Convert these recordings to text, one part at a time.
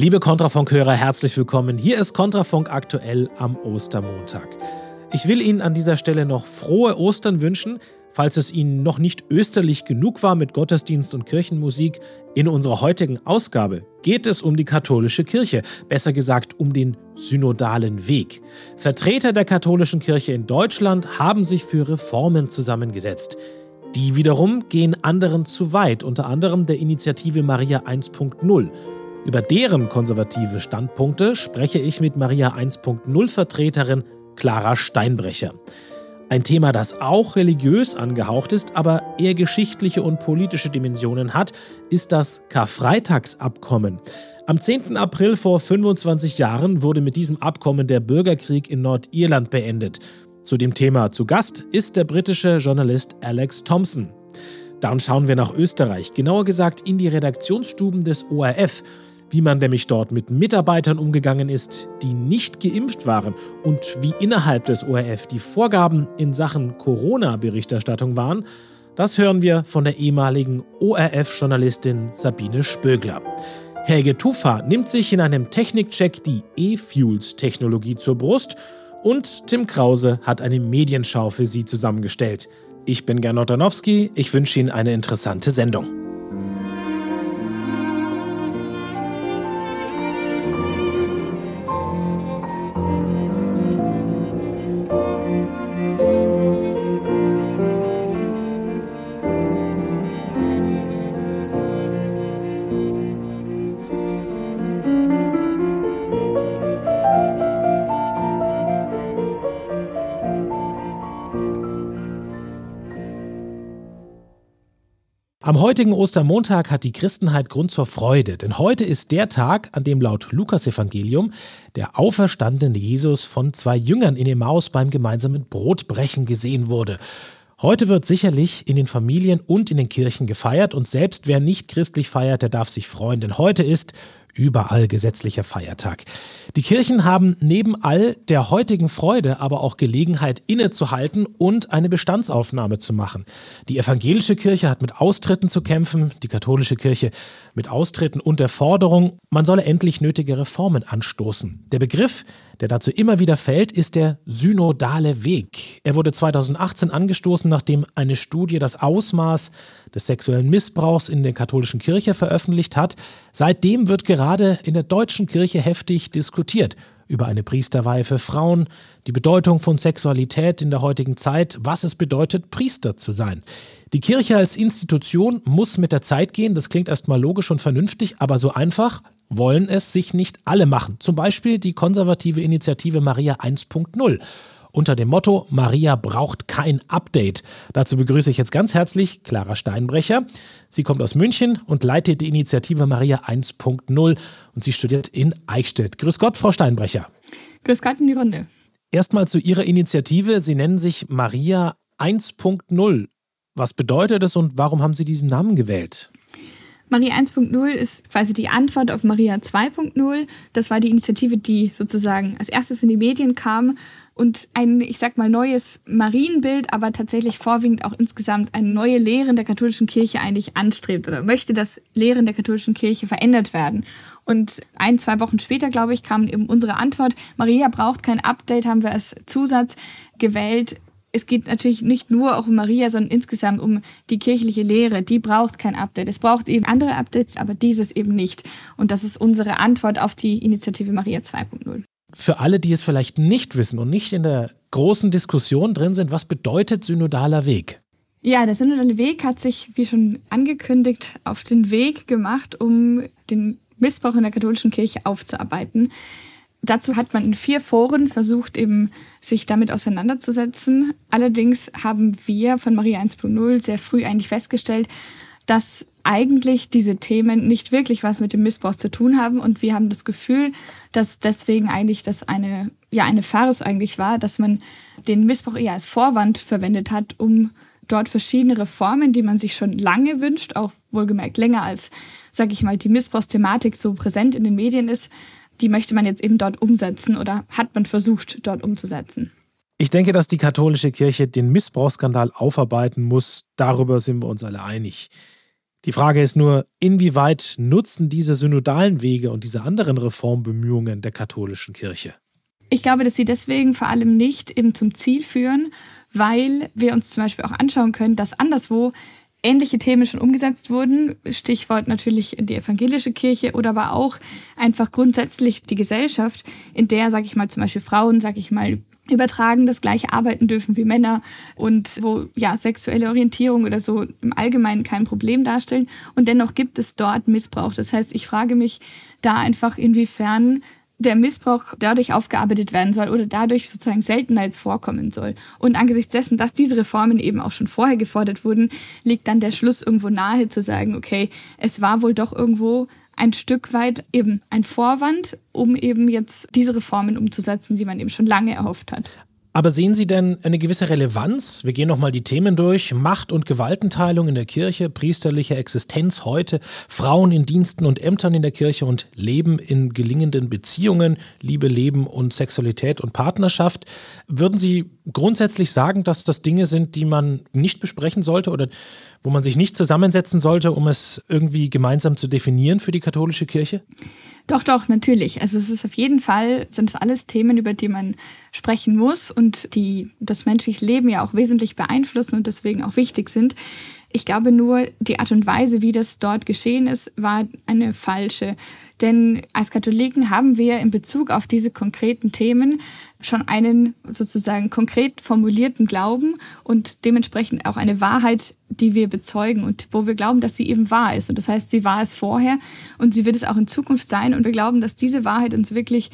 Liebe Kontrafunk-Hörer, herzlich willkommen. Hier ist Kontrafunk aktuell am Ostermontag. Ich will Ihnen an dieser Stelle noch frohe Ostern wünschen. Falls es Ihnen noch nicht österlich genug war mit Gottesdienst und Kirchenmusik, in unserer heutigen Ausgabe geht es um die katholische Kirche, besser gesagt um den synodalen Weg. Vertreter der katholischen Kirche in Deutschland haben sich für Reformen zusammengesetzt. Die wiederum gehen anderen zu weit, unter anderem der Initiative Maria 1.0. Über deren konservative Standpunkte spreche ich mit Maria 1.0 Vertreterin Clara Steinbrecher. Ein Thema, das auch religiös angehaucht ist, aber eher geschichtliche und politische Dimensionen hat, ist das Karfreitagsabkommen. Am 10. April vor 25 Jahren wurde mit diesem Abkommen der Bürgerkrieg in Nordirland beendet. Zu dem Thema zu Gast ist der britische Journalist Alex Thompson. Dann schauen wir nach Österreich, genauer gesagt in die Redaktionsstuben des ORF wie man nämlich dort mit Mitarbeitern umgegangen ist, die nicht geimpft waren und wie innerhalb des ORF die Vorgaben in Sachen Corona-Berichterstattung waren, das hören wir von der ehemaligen ORF-Journalistin Sabine Spögler. Helge Tufa nimmt sich in einem Technikcheck die E-Fuels-Technologie zur Brust und Tim Krause hat eine Medienschau für Sie zusammengestellt. Ich bin Gernot Danowski, ich wünsche Ihnen eine interessante Sendung. Am heutigen Ostermontag hat die Christenheit Grund zur Freude, denn heute ist der Tag, an dem laut Lukas-Evangelium der auferstandene Jesus von zwei Jüngern in Emmaus beim gemeinsamen Brotbrechen gesehen wurde. Heute wird sicherlich in den Familien und in den Kirchen gefeiert und selbst wer nicht christlich feiert, der darf sich freuen, denn heute ist überall gesetzlicher Feiertag. Die Kirchen haben neben all der heutigen Freude aber auch Gelegenheit innezuhalten und eine Bestandsaufnahme zu machen. Die evangelische Kirche hat mit Austritten zu kämpfen, die katholische Kirche mit Austritten und der Forderung, man solle endlich nötige Reformen anstoßen. Der Begriff, der dazu immer wieder fällt, ist der synodale Weg. Er wurde 2018 angestoßen, nachdem eine Studie das Ausmaß des sexuellen Missbrauchs in der katholischen Kirche veröffentlicht hat. Seitdem wird gerade in der deutschen Kirche heftig diskutiert über eine Priesterweihe für Frauen, die Bedeutung von Sexualität in der heutigen Zeit, was es bedeutet, Priester zu sein. Die Kirche als Institution muss mit der Zeit gehen, das klingt erstmal logisch und vernünftig, aber so einfach wollen es sich nicht alle machen. Zum Beispiel die konservative Initiative Maria 1.0 unter dem Motto Maria braucht kein Update. Dazu begrüße ich jetzt ganz herzlich Clara Steinbrecher. Sie kommt aus München und leitet die Initiative Maria 1.0 und sie studiert in Eichstätt. Grüß Gott, Frau Steinbrecher. Grüß Gott in die Runde. Erstmal zu Ihrer Initiative. Sie nennen sich Maria 1.0. Was bedeutet es und warum haben Sie diesen Namen gewählt? Maria 1.0 ist quasi die Antwort auf Maria 2.0. Das war die Initiative, die sozusagen als erstes in die Medien kam und ein, ich sag mal, neues Marienbild, aber tatsächlich vorwiegend auch insgesamt eine neue Lehre der katholischen Kirche eigentlich anstrebt oder möchte, dass Lehren der katholischen Kirche verändert werden. Und ein, zwei Wochen später, glaube ich, kam eben unsere Antwort, Maria braucht kein Update, haben wir als Zusatz gewählt, es geht natürlich nicht nur auch um Maria, sondern insgesamt um die kirchliche Lehre. Die braucht kein Update. Es braucht eben andere Updates, aber dieses eben nicht. Und das ist unsere Antwort auf die Initiative Maria 2.0. Für alle, die es vielleicht nicht wissen und nicht in der großen Diskussion drin sind, was bedeutet synodaler Weg? Ja, der synodale Weg hat sich, wie schon angekündigt, auf den Weg gemacht, um den Missbrauch in der katholischen Kirche aufzuarbeiten. Dazu hat man in vier Foren versucht, eben sich damit auseinanderzusetzen. Allerdings haben wir von Maria 1.0 sehr früh eigentlich festgestellt, dass eigentlich diese Themen nicht wirklich was mit dem Missbrauch zu tun haben. Und wir haben das Gefühl, dass deswegen eigentlich das eine, ja, eine Farce eigentlich war, dass man den Missbrauch eher als Vorwand verwendet hat, um dort verschiedene Reformen, die man sich schon lange wünscht, auch wohlgemerkt länger als, sag ich mal, die Missbrauchsthematik so präsent in den Medien ist, die möchte man jetzt eben dort umsetzen oder hat man versucht, dort umzusetzen. Ich denke, dass die katholische Kirche den Missbrauchsskandal aufarbeiten muss. Darüber sind wir uns alle einig. Die Frage ist nur, inwieweit nutzen diese synodalen Wege und diese anderen Reformbemühungen der katholischen Kirche? Ich glaube, dass sie deswegen vor allem nicht eben zum Ziel führen, weil wir uns zum Beispiel auch anschauen können, dass anderswo ähnliche Themen schon umgesetzt wurden. Stichwort natürlich die evangelische Kirche oder aber auch einfach grundsätzlich die Gesellschaft, in der, sage ich mal, zum Beispiel Frauen, sage ich mal, übertragen das gleiche arbeiten dürfen wie Männer und wo ja sexuelle Orientierung oder so im Allgemeinen kein Problem darstellen und dennoch gibt es dort Missbrauch. Das heißt, ich frage mich da einfach inwiefern der Missbrauch dadurch aufgearbeitet werden soll oder dadurch sozusagen Seltenheit vorkommen soll. Und angesichts dessen, dass diese Reformen eben auch schon vorher gefordert wurden, liegt dann der Schluss irgendwo nahe zu sagen, okay, es war wohl doch irgendwo ein Stück weit eben ein Vorwand, um eben jetzt diese Reformen umzusetzen, die man eben schon lange erhofft hat. Aber sehen Sie denn eine gewisse Relevanz? Wir gehen nochmal die Themen durch. Macht- und Gewaltenteilung in der Kirche, priesterliche Existenz heute, Frauen in Diensten und Ämtern in der Kirche und Leben in gelingenden Beziehungen, Liebe, Leben und Sexualität und Partnerschaft. Würden Sie grundsätzlich sagen, dass das Dinge sind, die man nicht besprechen sollte oder wo man sich nicht zusammensetzen sollte, um es irgendwie gemeinsam zu definieren für die katholische Kirche? Doch, doch, natürlich. Also es ist auf jeden Fall, sind es alles Themen, über die man sprechen muss und die das menschliche Leben ja auch wesentlich beeinflussen und deswegen auch wichtig sind. Ich glaube nur, die Art und Weise, wie das dort geschehen ist, war eine falsche. Denn als Katholiken haben wir in Bezug auf diese konkreten Themen schon einen sozusagen konkret formulierten Glauben und dementsprechend auch eine Wahrheit, die wir bezeugen und wo wir glauben, dass sie eben wahr ist. Und das heißt, sie war es vorher und sie wird es auch in Zukunft sein. Und wir glauben, dass diese Wahrheit uns wirklich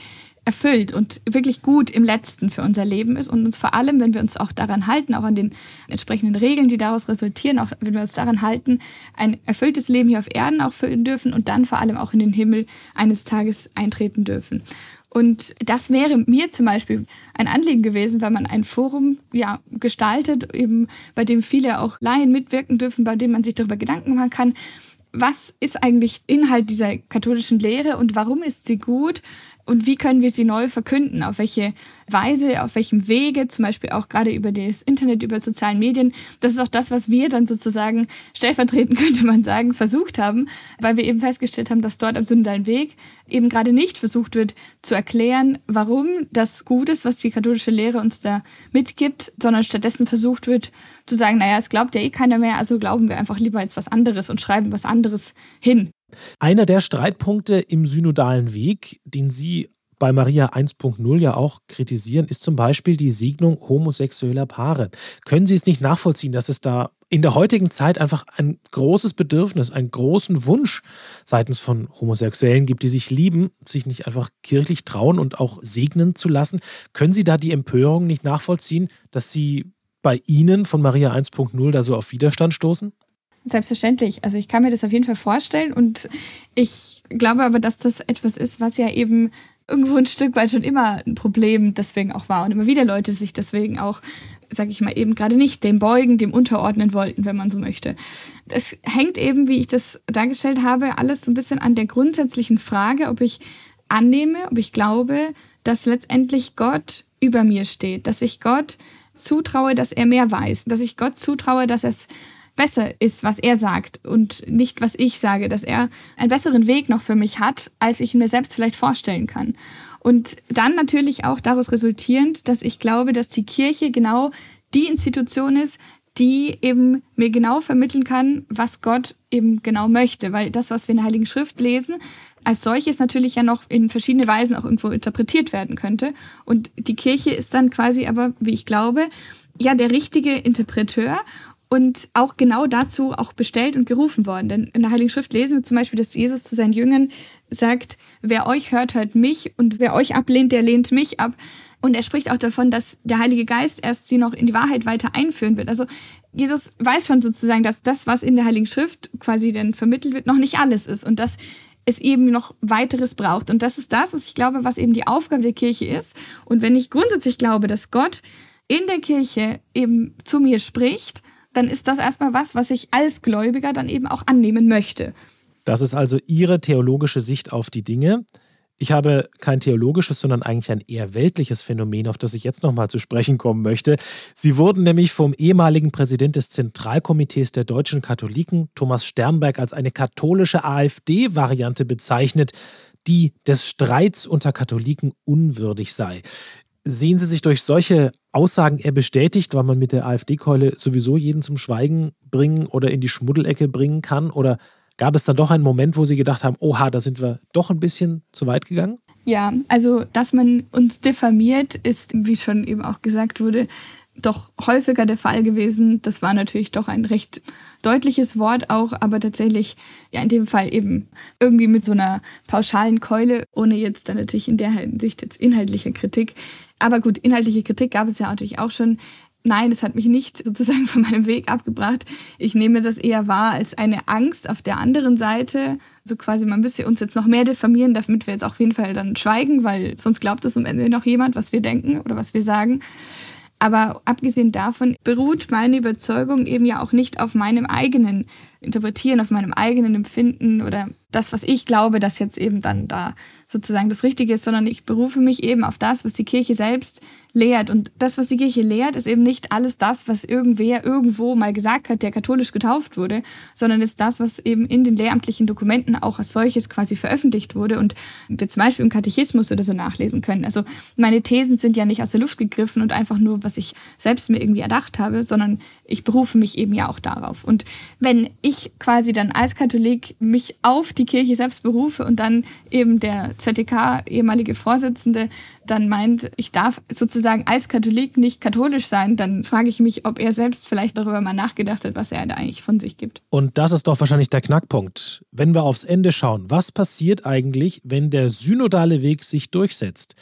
erfüllt und wirklich gut im Letzten für unser Leben ist und uns vor allem, wenn wir uns auch daran halten, auch an den entsprechenden Regeln, die daraus resultieren, auch wenn wir uns daran halten, ein erfülltes Leben hier auf Erden auch führen dürfen und dann vor allem auch in den Himmel eines Tages eintreten dürfen. Und das wäre mir zum Beispiel ein Anliegen gewesen, weil man ein Forum ja, gestaltet, eben bei dem viele auch Laien mitwirken dürfen, bei dem man sich darüber Gedanken machen kann, was ist eigentlich Inhalt dieser katholischen Lehre und warum ist sie gut? Und wie können wir sie neu verkünden? Auf welche Weise, auf welchem Wege, zum Beispiel auch gerade über das Internet, über sozialen Medien. Das ist auch das, was wir dann sozusagen stellvertretend, könnte man sagen, versucht haben, weil wir eben festgestellt haben, dass dort am Sündalen Weg eben gerade nicht versucht wird zu erklären, warum das gut ist, was die katholische Lehre uns da mitgibt, sondern stattdessen versucht wird zu sagen, naja, es glaubt ja eh keiner mehr, also glauben wir einfach lieber jetzt was anderes und schreiben was anderes hin. Einer der Streitpunkte im synodalen Weg, den Sie bei Maria 1.0 ja auch kritisieren, ist zum Beispiel die Segnung homosexueller Paare. Können Sie es nicht nachvollziehen, dass es da in der heutigen Zeit einfach ein großes Bedürfnis, einen großen Wunsch seitens von Homosexuellen gibt, die sich lieben, sich nicht einfach kirchlich trauen und auch segnen zu lassen? Können Sie da die Empörung nicht nachvollziehen, dass Sie bei Ihnen von Maria 1.0 da so auf Widerstand stoßen? Selbstverständlich. Also ich kann mir das auf jeden Fall vorstellen und ich glaube aber, dass das etwas ist, was ja eben irgendwo ein Stück weit schon immer ein Problem deswegen auch war und immer wieder Leute sich deswegen auch, sage ich mal, eben gerade nicht dem beugen, dem unterordnen wollten, wenn man so möchte. Das hängt eben, wie ich das dargestellt habe, alles so ein bisschen an der grundsätzlichen Frage, ob ich annehme, ob ich glaube, dass letztendlich Gott über mir steht, dass ich Gott zutraue, dass er mehr weiß, dass ich Gott zutraue, dass er es besser ist, was er sagt und nicht, was ich sage, dass er einen besseren Weg noch für mich hat, als ich mir selbst vielleicht vorstellen kann. Und dann natürlich auch daraus resultierend, dass ich glaube, dass die Kirche genau die Institution ist, die eben mir genau vermitteln kann, was Gott eben genau möchte. Weil das, was wir in der Heiligen Schrift lesen, als solches natürlich ja noch in verschiedene Weisen auch irgendwo interpretiert werden könnte. Und die Kirche ist dann quasi aber, wie ich glaube, ja der richtige Interpreteur und auch genau dazu auch bestellt und gerufen worden. Denn in der Heiligen Schrift lesen wir zum Beispiel, dass Jesus zu seinen Jüngern sagt, wer euch hört, hört mich und wer euch ablehnt, der lehnt mich ab. Und er spricht auch davon, dass der Heilige Geist erst sie noch in die Wahrheit weiter einführen wird. Also Jesus weiß schon sozusagen, dass das, was in der Heiligen Schrift quasi dann vermittelt wird, noch nicht alles ist und dass es eben noch weiteres braucht. Und das ist das, was ich glaube, was eben die Aufgabe der Kirche ist. Und wenn ich grundsätzlich glaube, dass Gott in der Kirche eben zu mir spricht, dann ist das erstmal was, was ich als Gläubiger dann eben auch annehmen möchte. Das ist also Ihre theologische Sicht auf die Dinge. Ich habe kein theologisches, sondern eigentlich ein eher weltliches Phänomen, auf das ich jetzt nochmal zu sprechen kommen möchte. Sie wurden nämlich vom ehemaligen Präsident des Zentralkomitees der deutschen Katholiken, Thomas Sternberg, als eine katholische AfD-Variante bezeichnet, die des Streits unter Katholiken unwürdig sei. Sehen Sie sich durch solche Aussagen eher bestätigt, weil man mit der AfD-Keule sowieso jeden zum Schweigen bringen oder in die Schmuddelecke bringen kann? Oder Gab es dann doch einen Moment, wo Sie gedacht haben, oha, da sind wir doch ein bisschen zu weit gegangen? Ja, also dass man uns diffamiert, ist, wie schon eben auch gesagt wurde, doch häufiger der Fall gewesen. Das war natürlich doch ein recht deutliches Wort auch, aber tatsächlich ja in dem Fall eben irgendwie mit so einer pauschalen Keule, ohne jetzt dann natürlich in der Hinsicht jetzt inhaltliche Kritik. Aber gut, inhaltliche Kritik gab es ja natürlich auch schon. Nein, das hat mich nicht sozusagen von meinem Weg abgebracht. Ich nehme das eher wahr als eine Angst auf der anderen Seite. So quasi, man müsste uns jetzt noch mehr diffamieren, damit wir jetzt auf jeden Fall dann schweigen, weil sonst glaubt es am Ende noch jemand, was wir denken oder was wir sagen. Aber abgesehen davon beruht meine Überzeugung eben ja auch nicht auf meinem eigenen Interpretieren, auf meinem eigenen Empfinden oder das, was ich glaube, dass jetzt eben dann da sozusagen das Richtige ist, sondern ich berufe mich eben auf das, was die Kirche selbst lehrt. Und das, was die Kirche lehrt, ist eben nicht alles das, was irgendwer irgendwo mal gesagt hat, der katholisch getauft wurde, sondern ist das, was eben in den lehramtlichen Dokumenten auch als solches quasi veröffentlicht wurde und wir zum Beispiel im Katechismus oder so nachlesen können. Also meine Thesen sind ja nicht aus der Luft gegriffen und einfach nur, was ich selbst mir irgendwie erdacht habe, sondern ich berufe mich eben ja auch darauf. Und wenn ich quasi dann als Katholik mich auf die Kirche selbst berufe und dann eben der ZDK, ehemalige Vorsitzende, dann meint, ich darf sozusagen als Katholik nicht katholisch sein, dann frage ich mich, ob er selbst vielleicht darüber mal nachgedacht hat, was er da eigentlich von sich gibt. Und das ist doch wahrscheinlich der Knackpunkt. Wenn wir aufs Ende schauen, was passiert eigentlich, wenn der synodale Weg sich durchsetzt?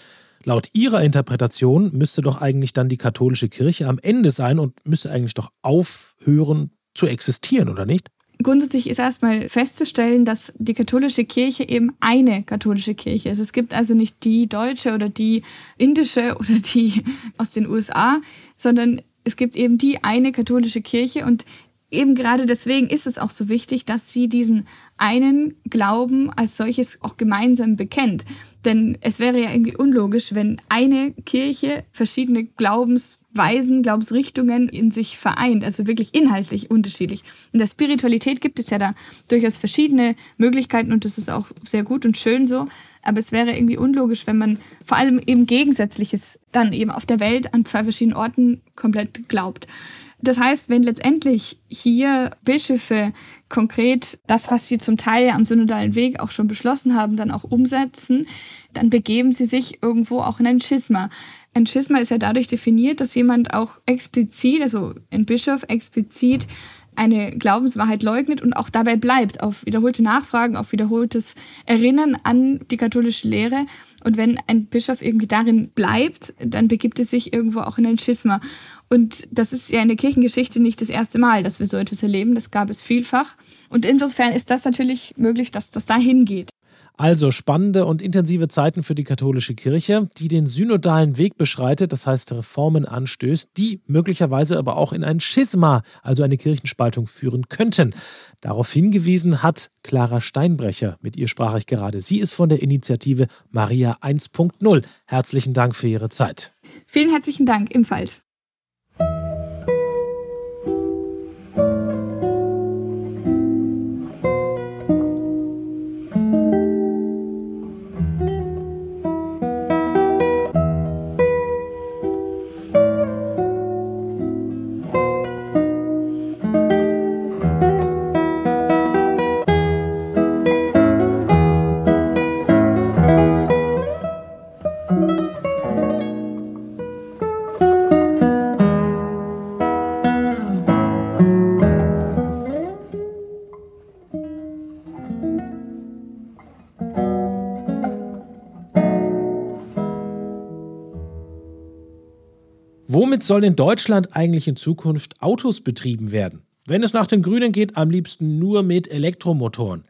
Laut Ihrer Interpretation müsste doch eigentlich dann die katholische Kirche am Ende sein und müsste eigentlich doch aufhören zu existieren, oder nicht? Grundsätzlich ist erstmal festzustellen, dass die katholische Kirche eben eine katholische Kirche ist. Es gibt also nicht die deutsche oder die indische oder die aus den USA, sondern es gibt eben die eine katholische Kirche und eben gerade deswegen ist es auch so wichtig, dass sie diesen einen Glauben als solches auch gemeinsam bekennt. Denn es wäre ja irgendwie unlogisch, wenn eine Kirche verschiedene Glaubens Weisen, Glaubensrichtungen in sich vereint, also wirklich inhaltlich unterschiedlich. In der Spiritualität gibt es ja da durchaus verschiedene Möglichkeiten und das ist auch sehr gut und schön so. Aber es wäre irgendwie unlogisch, wenn man vor allem eben Gegensätzliches dann eben auf der Welt an zwei verschiedenen Orten komplett glaubt. Das heißt, wenn letztendlich hier Bischöfe konkret das, was sie zum Teil am synodalen Weg auch schon beschlossen haben, dann auch umsetzen, dann begeben sie sich irgendwo auch in ein Schisma. Ein Schisma ist ja dadurch definiert, dass jemand auch explizit, also ein Bischof explizit eine Glaubenswahrheit leugnet und auch dabei bleibt, auf wiederholte Nachfragen, auf wiederholtes Erinnern an die katholische Lehre. Und wenn ein Bischof irgendwie darin bleibt, dann begibt es sich irgendwo auch in ein Schisma. Und das ist ja in der Kirchengeschichte nicht das erste Mal, dass wir so etwas erleben. Das gab es vielfach. Und insofern ist das natürlich möglich, dass das dahin geht. Also spannende und intensive Zeiten für die katholische Kirche, die den synodalen Weg beschreitet, das heißt Reformen anstößt, die möglicherweise aber auch in ein Schisma, also eine Kirchenspaltung führen könnten. Darauf hingewiesen hat Clara Steinbrecher, mit ihr sprach ich gerade. Sie ist von der Initiative Maria 1.0. Herzlichen Dank für Ihre Zeit. Vielen herzlichen Dank, ebenfalls. Sollen in Deutschland eigentlich in Zukunft Autos betrieben werden? Wenn es nach den Grünen geht, am liebsten nur mit Elektromotoren.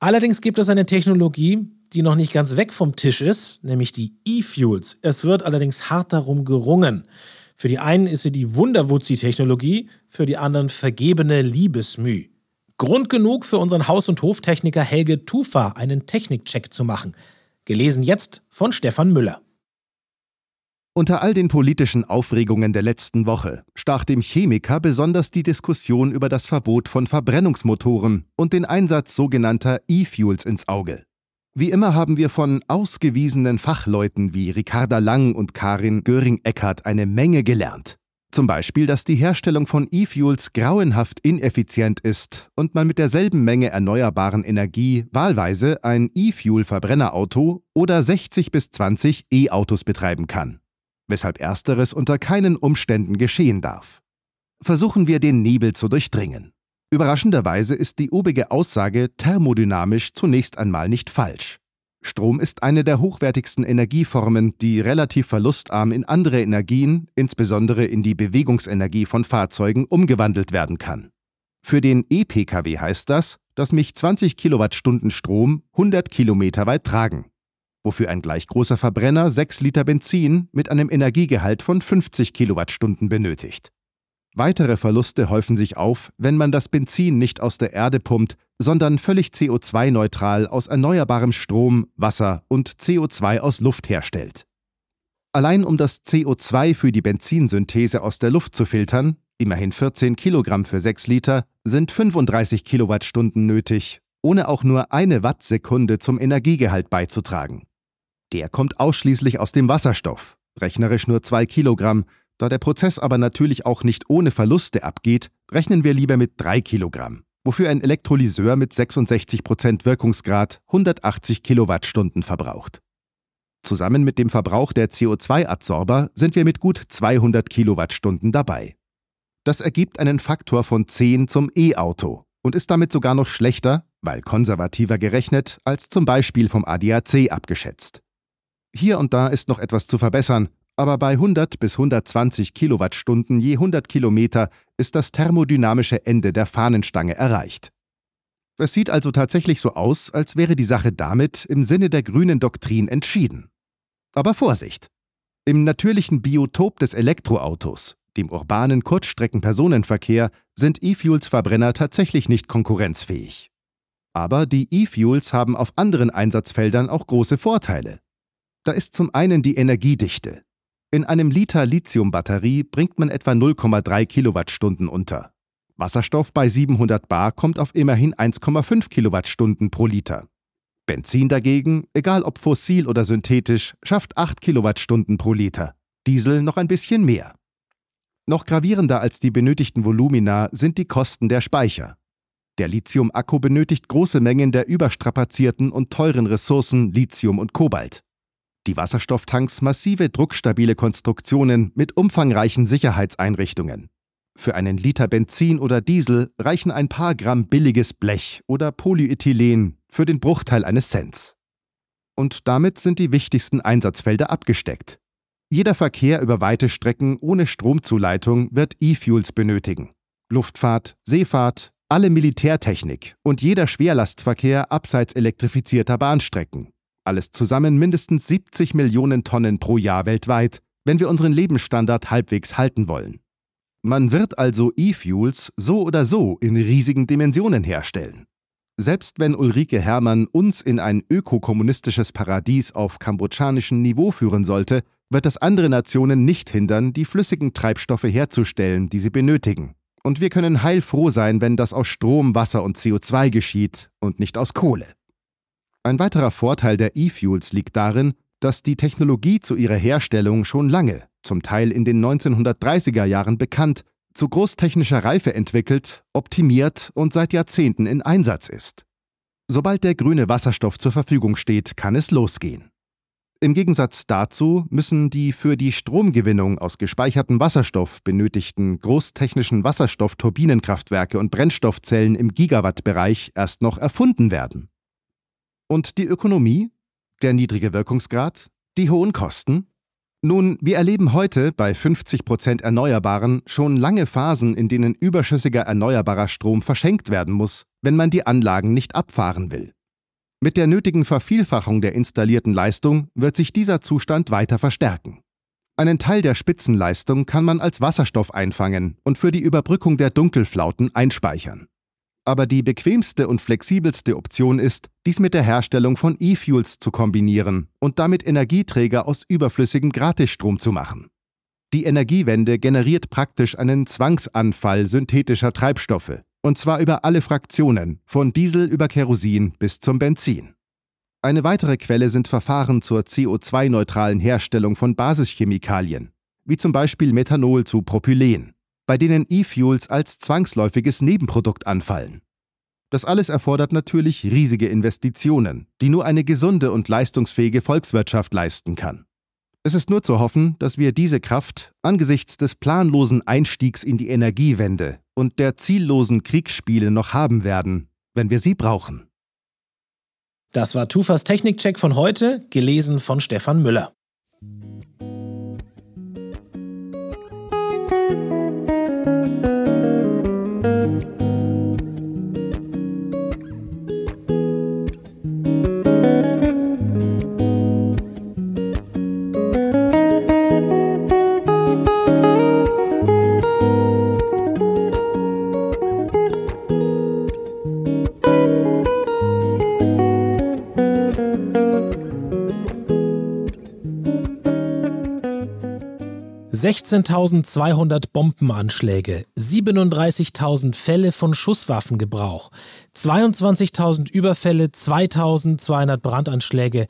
Allerdings gibt es eine Technologie, die noch nicht ganz weg vom Tisch ist, nämlich die E-Fuels. Es wird allerdings hart darum gerungen. Für die einen ist sie die Wunderwuzzi-Technologie, für die anderen vergebene Liebesmüh. Grund genug für unseren Haus- und Hoftechniker Helge Tufa einen Technikcheck zu machen. Gelesen jetzt von Stefan Müller. Unter all den politischen Aufregungen der letzten Woche stach dem Chemiker besonders die Diskussion über das Verbot von Verbrennungsmotoren und den Einsatz sogenannter E-Fuels ins Auge. Wie immer haben wir von ausgewiesenen Fachleuten wie Ricarda Lang und Karin Göring-Eckardt eine Menge gelernt. Zum Beispiel, dass die Herstellung von E-Fuels grauenhaft ineffizient ist und man mit derselben Menge erneuerbaren Energie wahlweise ein E-Fuel-Verbrennerauto oder 60 bis 20 E-Autos betreiben kann, weshalb ersteres unter keinen Umständen geschehen darf. Versuchen wir den Nebel zu durchdringen. Überraschenderweise ist die obige Aussage thermodynamisch zunächst einmal nicht falsch. Strom ist eine der hochwertigsten Energieformen, die relativ verlustarm in andere Energien, insbesondere in die Bewegungsenergie von Fahrzeugen, umgewandelt werden kann. Für den E-Pkw heißt das, dass mich 20 Kilowattstunden Strom 100 Kilometer weit tragen, wofür ein gleich großer Verbrenner 6 Liter Benzin mit einem Energiegehalt von 50 Kilowattstunden benötigt. Weitere Verluste häufen sich auf, wenn man das Benzin nicht aus der Erde pumpt, sondern völlig CO2-neutral aus erneuerbarem Strom, Wasser und CO2 aus Luft herstellt. Allein um das CO2 für die Benzinsynthese aus der Luft zu filtern, immerhin 14 Kilogramm für 6 Liter, sind 35 Kilowattstunden nötig, ohne auch nur eine Wattsekunde zum Energiegehalt beizutragen. Der kommt ausschließlich aus dem Wasserstoff, rechnerisch nur 2 Kilogramm, da der Prozess aber natürlich auch nicht ohne Verluste abgeht, rechnen wir lieber mit 3 Kilogramm, wofür ein Elektrolyseur mit 66% Wirkungsgrad 180 Kilowattstunden verbraucht. Zusammen mit dem Verbrauch der CO2-Adsorber sind wir mit gut 200 Kilowattstunden dabei. Das ergibt einen Faktor von 10 zum E-Auto und ist damit sogar noch schlechter, weil konservativer gerechnet, als zum Beispiel vom ADAC abgeschätzt. Hier und da ist noch etwas zu verbessern, aber bei 100 bis 120 Kilowattstunden je 100 Kilometer ist das thermodynamische Ende der Fahnenstange erreicht. Es sieht also tatsächlich so aus, als wäre die Sache damit im Sinne der grünen Doktrin entschieden. Aber Vorsicht! Im natürlichen Biotop des Elektroautos, dem urbanen Kurzstreckenpersonenverkehr, sind E-Fuels-Verbrenner tatsächlich nicht konkurrenzfähig. Aber die E-Fuels haben auf anderen Einsatzfeldern auch große Vorteile. Da ist zum einen die Energiedichte, in einem Liter Lithiumbatterie bringt man etwa 0,3 Kilowattstunden unter. Wasserstoff bei 700 Bar kommt auf immerhin 1,5 Kilowattstunden pro Liter. Benzin dagegen, egal ob fossil oder synthetisch, schafft 8 Kilowattstunden pro Liter. Diesel noch ein bisschen mehr. Noch gravierender als die benötigten Volumina sind die Kosten der Speicher. Der Lithium-Akku benötigt große Mengen der überstrapazierten und teuren Ressourcen Lithium und Kobalt. Die Wasserstofftanks massive druckstabile Konstruktionen mit umfangreichen Sicherheitseinrichtungen. Für einen Liter Benzin oder Diesel reichen ein paar Gramm billiges Blech oder Polyethylen für den Bruchteil eines Cents. Und damit sind die wichtigsten Einsatzfelder abgesteckt. Jeder Verkehr über weite Strecken ohne Stromzuleitung wird E-Fuels benötigen. Luftfahrt, Seefahrt, alle Militärtechnik und jeder Schwerlastverkehr abseits elektrifizierter Bahnstrecken. Alles zusammen mindestens 70 Millionen Tonnen pro Jahr weltweit, wenn wir unseren Lebensstandard halbwegs halten wollen. Man wird also E-Fuels so oder so in riesigen Dimensionen herstellen. Selbst wenn Ulrike Herrmann uns in ein ökokommunistisches Paradies auf kambodschanischem Niveau führen sollte, wird das andere Nationen nicht hindern, die flüssigen Treibstoffe herzustellen, die sie benötigen. Und wir können heilfroh sein, wenn das aus Strom, Wasser und CO2 geschieht und nicht aus Kohle. Ein weiterer Vorteil der E-Fuels liegt darin, dass die Technologie zu ihrer Herstellung schon lange, zum Teil in den 1930er Jahren bekannt, zu großtechnischer Reife entwickelt, optimiert und seit Jahrzehnten in Einsatz ist. Sobald der grüne Wasserstoff zur Verfügung steht, kann es losgehen. Im Gegensatz dazu müssen die für die Stromgewinnung aus gespeichertem Wasserstoff benötigten großtechnischen Wasserstoffturbinenkraftwerke und Brennstoffzellen im Gigawattbereich erst noch erfunden werden. Und die Ökonomie? Der niedrige Wirkungsgrad? Die hohen Kosten? Nun, wir erleben heute bei 50% Erneuerbaren schon lange Phasen, in denen überschüssiger erneuerbarer Strom verschenkt werden muss, wenn man die Anlagen nicht abfahren will. Mit der nötigen Vervielfachung der installierten Leistung wird sich dieser Zustand weiter verstärken. Einen Teil der Spitzenleistung kann man als Wasserstoff einfangen und für die Überbrückung der Dunkelflauten einspeichern. Aber die bequemste und flexibelste Option ist, dies mit der Herstellung von E-Fuels zu kombinieren und damit Energieträger aus überflüssigem Gratisstrom zu machen. Die Energiewende generiert praktisch einen Zwangsanfall synthetischer Treibstoffe, und zwar über alle Fraktionen, von Diesel über Kerosin bis zum Benzin. Eine weitere Quelle sind Verfahren zur CO2-neutralen Herstellung von Basischemikalien, wie zum Beispiel Methanol zu Propylen, bei denen E-Fuels als zwangsläufiges Nebenprodukt anfallen. Das alles erfordert natürlich riesige Investitionen, die nur eine gesunde und leistungsfähige Volkswirtschaft leisten kann. Es ist nur zu hoffen, dass wir diese Kraft angesichts des planlosen Einstiegs in die Energiewende und der ziellosen Kriegsspiele noch haben werden, wenn wir sie brauchen. Das war Tufas Technikcheck von heute, gelesen von Stefan Müller. 16.200 Bombenanschläge, 37.000 Fälle von Schusswaffengebrauch, 22.000 Überfälle, 2.200 Brandanschläge,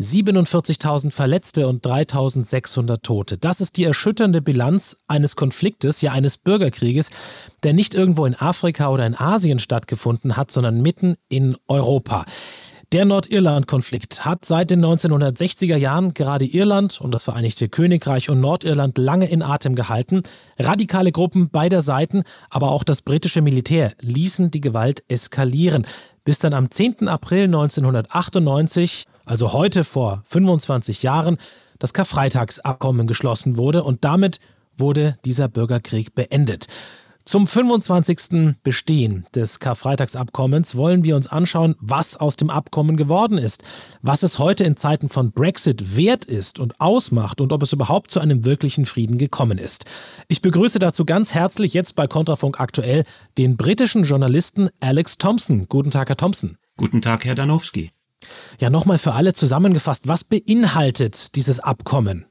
47.000 Verletzte und 3.600 Tote. Das ist die erschütternde Bilanz eines Konfliktes, ja eines Bürgerkrieges, der nicht irgendwo in Afrika oder in Asien stattgefunden hat, sondern mitten in Europa. Der Nordirland-Konflikt hat seit den 1960er Jahren gerade Irland und das Vereinigte Königreich und Nordirland lange in Atem gehalten. Radikale Gruppen beider Seiten, aber auch das britische Militär ließen die Gewalt eskalieren, bis dann am 10. April 1998, also heute vor 25 Jahren, das Karfreitagsabkommen geschlossen wurde und damit wurde dieser Bürgerkrieg beendet. Zum 25. Bestehen des Karfreitagsabkommens wollen wir uns anschauen, was aus dem Abkommen geworden ist, was es heute in Zeiten von Brexit wert ist und ausmacht und ob es überhaupt zu einem wirklichen Frieden gekommen ist. Ich begrüße dazu ganz herzlich jetzt bei Kontrafunk aktuell den britischen Journalisten Alex Thompson. Guten Tag, Herr Thompson. Guten Tag, Herr Danowski. Ja, nochmal für alle zusammengefasst, was beinhaltet dieses Abkommen?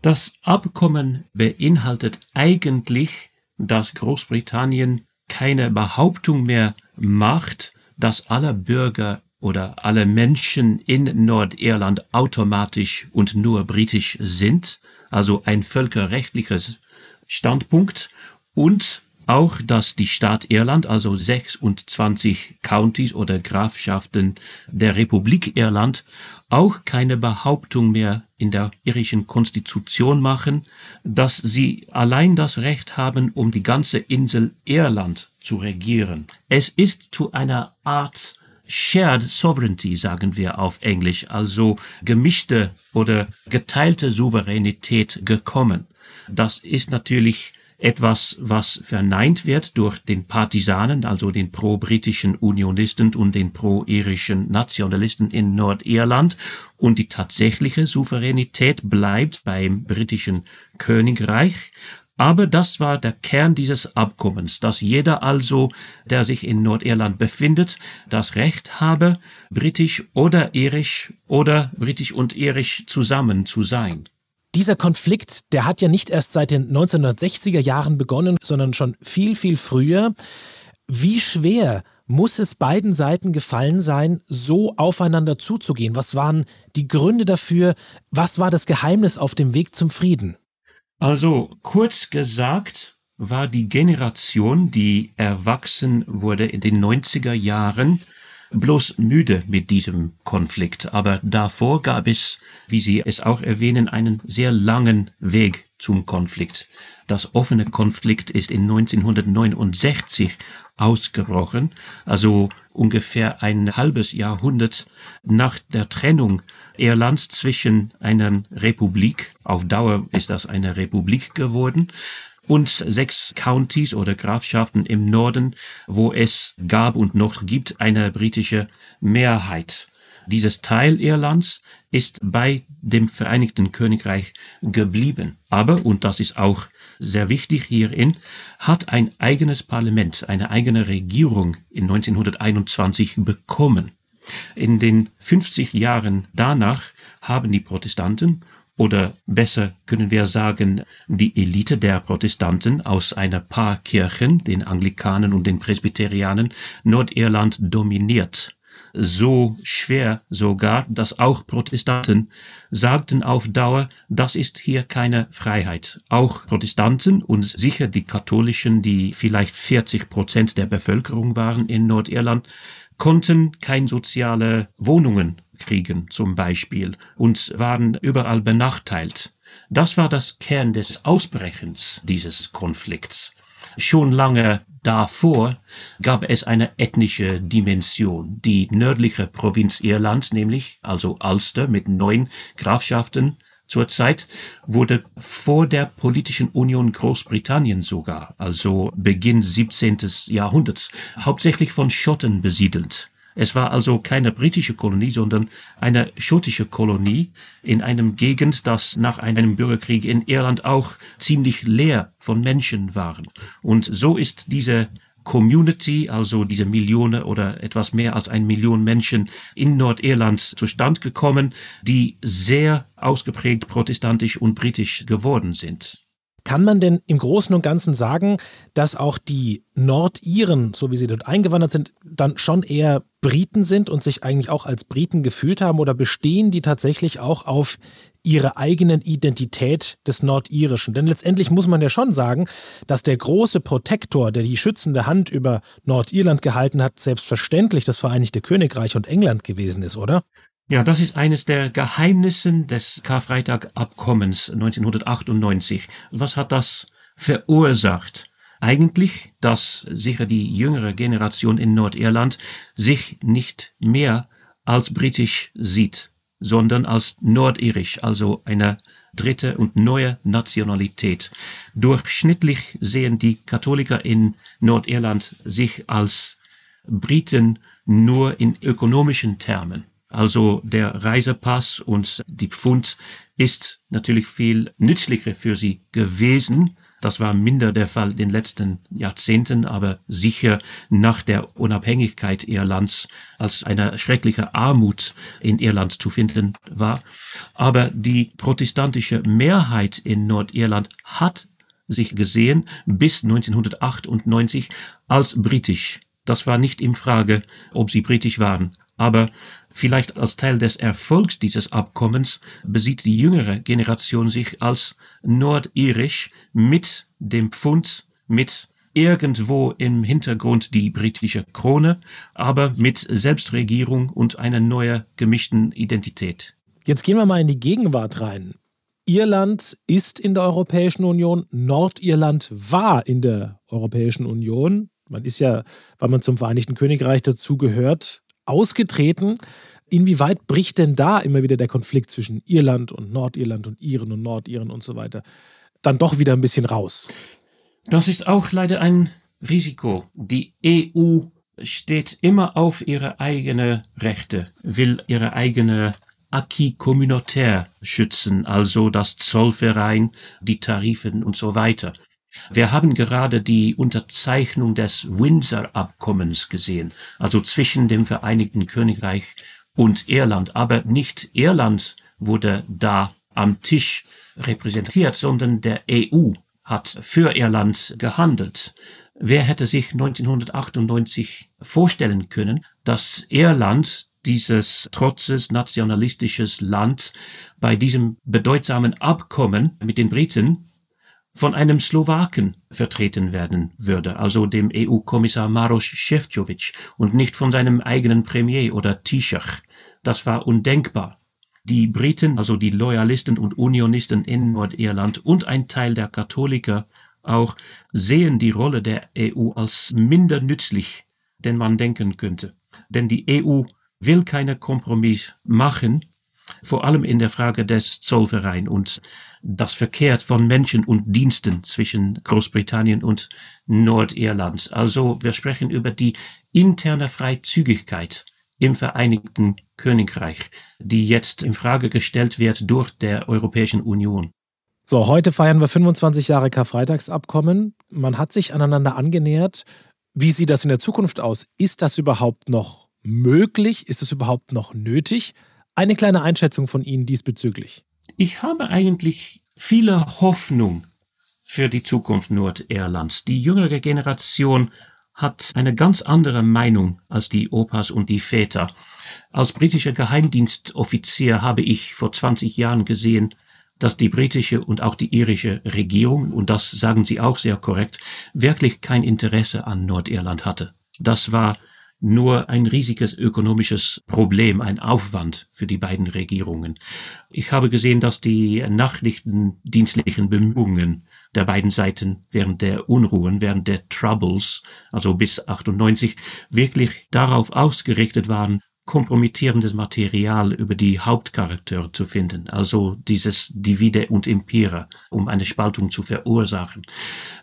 Das Abkommen beinhaltet eigentlich dass Großbritannien keine Behauptung mehr macht, dass alle Bürger oder alle Menschen in Nordirland automatisch und nur britisch sind, also ein völkerrechtliches Standpunkt. Und auch, dass die Stadt Irland, also 26 Countys oder Grafschaften der Republik Irland, auch keine Behauptung mehr in der irischen Konstitution machen, dass sie allein das Recht haben, um die ganze Insel Irland zu regieren. Es ist zu einer Art Shared Sovereignty, sagen wir auf Englisch, also gemischte oder geteilte Souveränität gekommen. Das ist natürlich etwas, was verneint wird durch den Partisanen, also den pro-britischen Unionisten und den pro-irischen Nationalisten in Nordirland. Und die tatsächliche Souveränität bleibt beim britischen Königreich. Aber das war der Kern dieses Abkommens, dass jeder also, der sich in Nordirland befindet, das Recht habe, britisch oder irisch oder britisch und irisch zusammen zu sein. Dieser Konflikt, der hat ja nicht erst seit den 1960er Jahren begonnen, sondern schon viel, viel früher. Wie schwer muss es beiden Seiten gefallen sein, so aufeinander zuzugehen? Was waren die Gründe dafür? Was war das Geheimnis auf dem Weg zum Frieden? Also kurz gesagt war die Generation, die erwachsen wurde in den 90er Jahren, bloß müde mit diesem Konflikt. Aber davor gab es, wie Sie es auch erwähnen, einen sehr langen Weg zum Konflikt. Das offene Konflikt ist in 1969 ausgebrochen, also ungefähr ein halbes Jahrhundert nach der Trennung Irlands zwischen einer Republik, auf Dauer ist das eine Republik geworden, und sechs Countys oder Grafschaften im Norden, wo es gab und noch gibt eine britische Mehrheit. Dieses Teil Irlands ist bei dem Vereinigten Königreich geblieben. Aber, und das ist auch sehr wichtig hierin, hat ein eigenes Parlament, eine eigene Regierung in 1921 bekommen. In den 50 Jahren danach haben die Protestanten oder besser können wir sagen, die Elite der Protestanten aus einer paar Kirchen, den Anglikanen und den Presbyterianen, Nordirland dominiert. So schwer sogar, dass auch Protestanten sagten auf Dauer, das ist hier keine Freiheit. Auch Protestanten und sicher die Katholischen, die vielleicht 40 Prozent der Bevölkerung waren in Nordirland, konnten keine soziale Wohnungen kriegen zum Beispiel und waren überall benachteilt. Das war das Kern des Ausbrechens dieses Konflikts. Schon lange davor gab es eine ethnische Dimension. Die nördliche Provinz Irlands, nämlich also Ulster mit neun Grafschaften zurzeit, wurde vor der politischen Union Großbritannien sogar, also Beginn 17. Jahrhunderts, hauptsächlich von Schotten besiedelt. Es war also keine britische Kolonie, sondern eine schottische Kolonie in einem Gegend, das nach einem Bürgerkrieg in Irland auch ziemlich leer von Menschen waren. Und so ist diese Community, also diese Millionen oder etwas mehr als ein Million Menschen in Nordirland zustand gekommen, die sehr ausgeprägt protestantisch und britisch geworden sind. Kann man denn im Großen und Ganzen sagen, dass auch die Nordiren, so wie sie dort eingewandert sind, dann schon eher Briten sind und sich eigentlich auch als Briten gefühlt haben oder bestehen die tatsächlich auch auf ihre eigenen Identität des Nordirischen? Denn letztendlich muss man ja schon sagen, dass der große Protektor, der die schützende Hand über Nordirland gehalten hat, selbstverständlich das Vereinigte Königreich und England gewesen ist, oder? Ja, das ist eines der Geheimnissen des Karfreitag-Abkommens 1998. Was hat das verursacht? Eigentlich, dass sicher die jüngere Generation in Nordirland sich nicht mehr als britisch sieht, sondern als nordirisch, also eine dritte und neue Nationalität. Durchschnittlich sehen die Katholiker in Nordirland sich als Briten nur in ökonomischen Termen. Also der Reisepass und die Pfund ist natürlich viel nützlicher für sie gewesen. Das war minder der Fall in den letzten Jahrzehnten, aber sicher nach der Unabhängigkeit Irlands als eine schreckliche Armut in Irland zu finden war. Aber die protestantische Mehrheit in Nordirland hat sich gesehen bis 1998 als britisch. Das war nicht in Frage, ob sie britisch waren. Aber vielleicht als Teil des Erfolgs dieses Abkommens besieht die jüngere Generation sich als nordirisch mit dem Pfund, mit irgendwo im Hintergrund die britische Krone, aber mit Selbstregierung und einer neuen gemischten Identität. Jetzt gehen wir mal in die Gegenwart rein. Irland ist in der Europäischen Union, Nordirland war in der Europäischen Union. Man ist ja, weil man zum Vereinigten Königreich dazugehört, ausgetreten. Inwieweit bricht denn da immer wieder der Konflikt zwischen Irland und Nordirland und Iren und Nordiren und so weiter dann doch wieder ein bisschen raus? Das ist auch leider ein Risiko. Die EU steht immer auf ihre eigenen Rechte, will ihre eigene Acquis communautaire schützen, also das Zollverein, die Tarifen und so weiter. Wir haben gerade die Unterzeichnung des Windsor-Abkommens gesehen, also zwischen dem Vereinigten Königreich und Irland. Aber nicht Irland wurde da am Tisch repräsentiert, sondern der EU hat für Irland gehandelt. Wer hätte sich 1998 vorstellen können, dass Irland dieses trotzes nationalistisches Land bei diesem bedeutsamen Abkommen mit den Briten von einem Slowaken vertreten werden würde, also dem EU-Kommissar Maros Šefčovič und nicht von seinem eigenen Premier oder Taoiseach. Das war undenkbar. Die Briten, also die Loyalisten und Unionisten in Nordirland und ein Teil der Katholiker auch, sehen die Rolle der EU als minder nützlich, denn man denken könnte. Denn die EU will keine Kompromiss machen, vor allem in der Frage des Zollvereins und das Verkehr von Menschen und Diensten zwischen Großbritannien und Nordirland. Also wir sprechen über die interne Freizügigkeit im Vereinigten Königreich, die jetzt in Frage gestellt wird durch der Europäischen Union. So, heute feiern wir 25 Jahre Karfreitagsabkommen. Man hat sich aneinander angenähert. Wie sieht das in der Zukunft aus? Ist das überhaupt noch möglich? Ist es überhaupt noch nötig? Eine kleine Einschätzung von Ihnen diesbezüglich. Ich habe eigentlich viele Hoffnung für die Zukunft Nordirlands. Die jüngere Generation hat eine ganz andere Meinung als die Opas und die Väter. Als britischer Geheimdienstoffizier habe ich vor 20 Jahren gesehen, dass die britische und auch die irische Regierung, und das sagen Sie auch sehr korrekt, wirklich kein Interesse an Nordirland hatte. Das war nur ein riesiges ökonomisches Problem, ein Aufwand für die beiden Regierungen. Ich habe gesehen, dass die nachrichtendienstlichen Bemühungen der beiden Seiten während der Unruhen, während der Troubles, also bis 98, wirklich darauf ausgerichtet waren, kompromittierendes Material über die Hauptcharaktere zu finden, also dieses Divide und Impera, um eine Spaltung zu verursachen.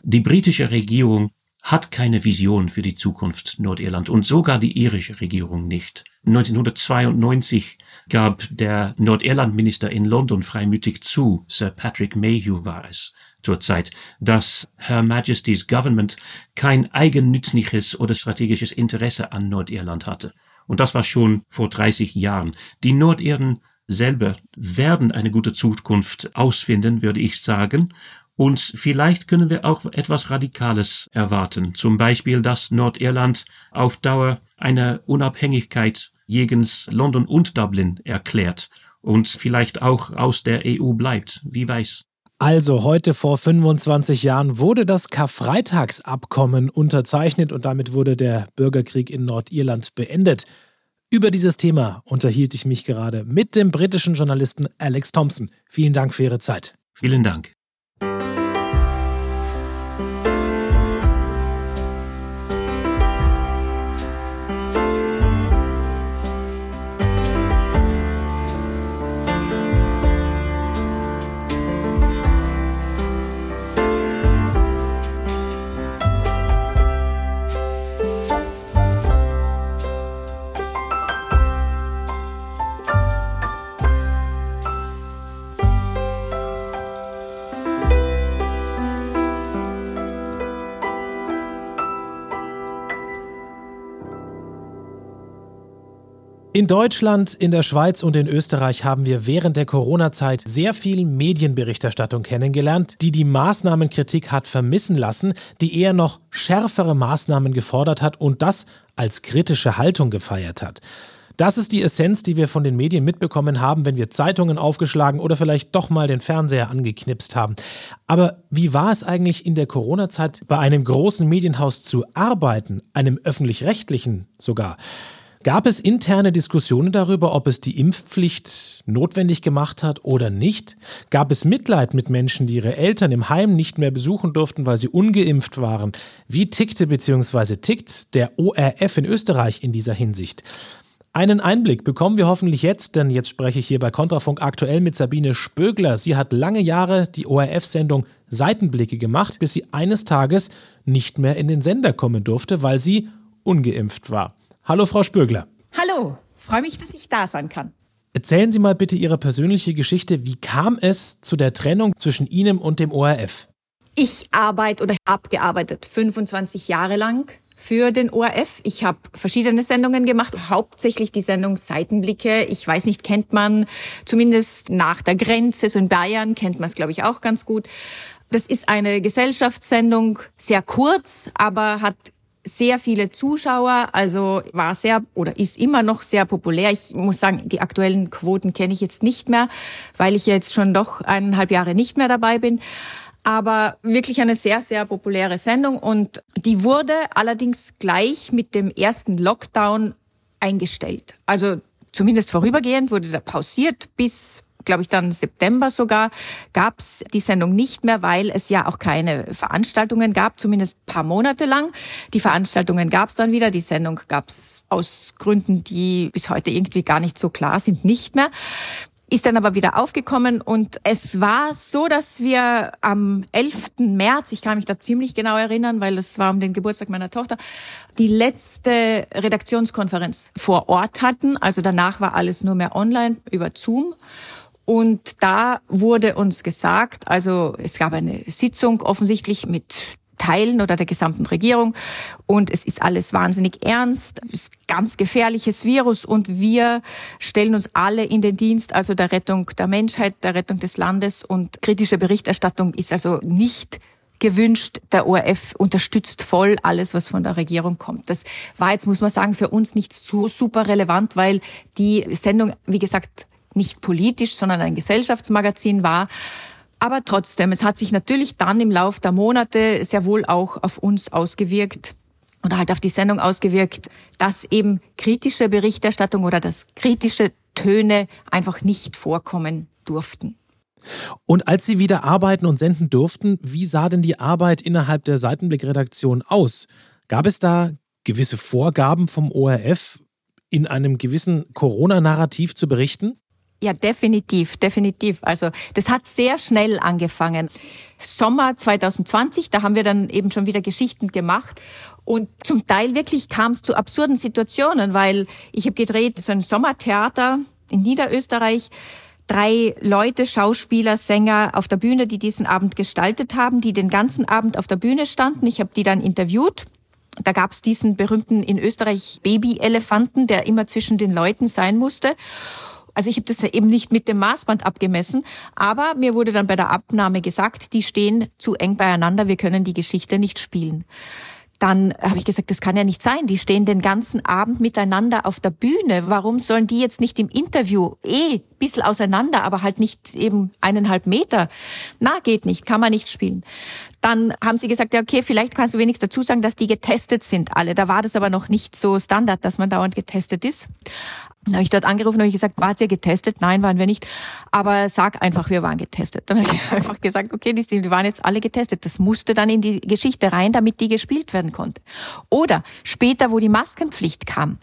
Die britische Regierung hat keine Vision für die Zukunft Nordirland und sogar die irische Regierung nicht. 1992 gab der Nordirlandminister in London freimütig zu, Sir Patrick Mayhew war es zur Zeit, dass Her Majesty's Government kein eigennützliches oder strategisches Interesse an Nordirland hatte. Und das war schon vor 30 Jahren. Die Nordirren selber werden eine gute Zukunft ausfinden, würde ich sagen. Und vielleicht können wir auch etwas Radikales erwarten. Zum Beispiel, dass Nordirland auf Dauer eine Unabhängigkeit jegens London und Dublin erklärt und vielleicht auch aus der EU bleibt. Wie weiß. Also heute vor 25 Jahren wurde das Karfreitagsabkommen unterzeichnet und damit wurde der Bürgerkrieg in Nordirland beendet. Über dieses Thema unterhielt ich mich gerade mit dem britischen Journalisten Alex Thompson. Vielen Dank für Ihre Zeit. Vielen Dank. Thank you. In Deutschland, in der Schweiz und in Österreich haben wir während der Corona-Zeit sehr viel Medienberichterstattung kennengelernt, die die Maßnahmenkritik hat vermissen lassen, die eher noch schärfere Maßnahmen gefordert hat und das als kritische Haltung gefeiert hat. Das ist die Essenz, die wir von den Medien mitbekommen haben, wenn wir Zeitungen aufgeschlagen oder vielleicht doch mal den Fernseher angeknipst haben. Aber wie war es eigentlich in der Corona-Zeit bei einem großen Medienhaus zu arbeiten, einem öffentlich-rechtlichen sogar? Gab es interne Diskussionen darüber, ob es die Impfpflicht notwendig gemacht hat oder nicht? Gab es Mitleid mit Menschen, die ihre Eltern im Heim nicht mehr besuchen durften, weil sie ungeimpft waren? Wie tickte bzw. tickt der ORF in Österreich in dieser Hinsicht? Einen Einblick bekommen wir hoffentlich jetzt, denn jetzt spreche ich hier bei Kontrafunk aktuell mit Sabine Spögler. Sie hat lange Jahre die ORF-Sendung Seitenblicke gemacht, bis sie eines Tages nicht mehr in den Sender kommen durfte, weil sie ungeimpft war. Hallo, Frau Spürgler. Hallo, freue mich, dass ich da sein kann. Erzählen Sie mal bitte Ihre persönliche Geschichte. Wie kam es zu der Trennung zwischen Ihnen und dem ORF? Ich arbeite oder habe gearbeitet 25 Jahre lang für den ORF. Ich habe verschiedene Sendungen gemacht, hauptsächlich die Sendung Seitenblicke. Ich weiß nicht, kennt man zumindest nach der Grenze, so in Bayern kennt man es, glaube ich, auch ganz gut. Das ist eine Gesellschaftssendung, sehr kurz, aber hat sehr viele Zuschauer, also war sehr oder ist immer noch sehr populär. Ich muss sagen, die aktuellen Quoten kenne ich jetzt nicht mehr, weil ich jetzt schon doch eineinhalb Jahre nicht mehr dabei bin. Aber wirklich eine sehr, sehr populäre Sendung und die wurde allerdings gleich mit dem ersten Lockdown eingestellt. Also zumindest vorübergehend wurde da pausiert bis glaube ich, dann September sogar, gab es die Sendung nicht mehr, weil es ja auch keine Veranstaltungen gab, zumindest paar Monate lang. Die Veranstaltungen gab es dann wieder, die Sendung gab es aus Gründen, die bis heute irgendwie gar nicht so klar sind, nicht mehr. ist dann aber wieder aufgekommen und es war so, dass wir am 11. März, ich kann mich da ziemlich genau erinnern, weil es war um den Geburtstag meiner Tochter, die letzte Redaktionskonferenz vor Ort hatten. Also danach war alles nur mehr online über Zoom. Und da wurde uns gesagt, also es gab eine Sitzung offensichtlich mit Teilen oder der gesamten Regierung. Und es ist alles wahnsinnig ernst, ist ganz gefährliches Virus und wir stellen uns alle in den Dienst, also der Rettung der Menschheit, der Rettung des Landes und kritische Berichterstattung ist also nicht gewünscht. Der ORF unterstützt voll alles, was von der Regierung kommt. Das war jetzt, muss man sagen, für uns nicht so super relevant, weil die Sendung, wie gesagt, nicht politisch, sondern ein Gesellschaftsmagazin war. Aber trotzdem, es hat sich natürlich dann im Lauf der Monate sehr wohl auch auf uns ausgewirkt oder halt auf die Sendung ausgewirkt, dass eben kritische Berichterstattung oder dass kritische Töne einfach nicht vorkommen durften. Und als Sie wieder arbeiten und senden durften, wie sah denn die Arbeit innerhalb der Seitenblick-Redaktion aus? Gab es da gewisse Vorgaben vom ORF, in einem gewissen Corona-Narrativ zu berichten? Ja, definitiv, definitiv. Also das hat sehr schnell angefangen. Sommer 2020, da haben wir dann eben schon wieder Geschichten gemacht. Und zum Teil wirklich kam es zu absurden Situationen, weil ich habe gedreht so ein Sommertheater in Niederösterreich. Drei Leute, Schauspieler, Sänger auf der Bühne, die diesen Abend gestaltet haben, die den ganzen Abend auf der Bühne standen. Ich habe die dann interviewt. Da gab es diesen berühmten in Österreich Baby-Elefanten, der immer zwischen den Leuten sein musste. Also ich habe das ja eben nicht mit dem Maßband abgemessen, aber mir wurde dann bei der Abnahme gesagt, die stehen zu eng beieinander, wir können die Geschichte nicht spielen. Dann habe ich gesagt, das kann ja nicht sein. Die stehen den ganzen Abend miteinander auf der Bühne. Warum sollen die jetzt nicht im Interview eh bisschen auseinander, aber halt nicht eben eineinhalb Meter? Na, geht nicht, kann man nicht spielen. Dann haben sie gesagt, ja, okay, vielleicht kannst du wenigstens dazu sagen, dass die getestet sind alle. Da war das aber noch nicht so Standard, dass man dauernd getestet ist. Dann habe ich dort angerufen und habe gesagt, wart ihr getestet? Nein, waren wir nicht. Aber sag einfach, wir waren getestet. Dann habe ich einfach gesagt, okay, die, waren jetzt alle getestet. Das musste dann in die Geschichte rein, damit die gespielt werden konnte. Oder später, wo die Maskenpflicht kam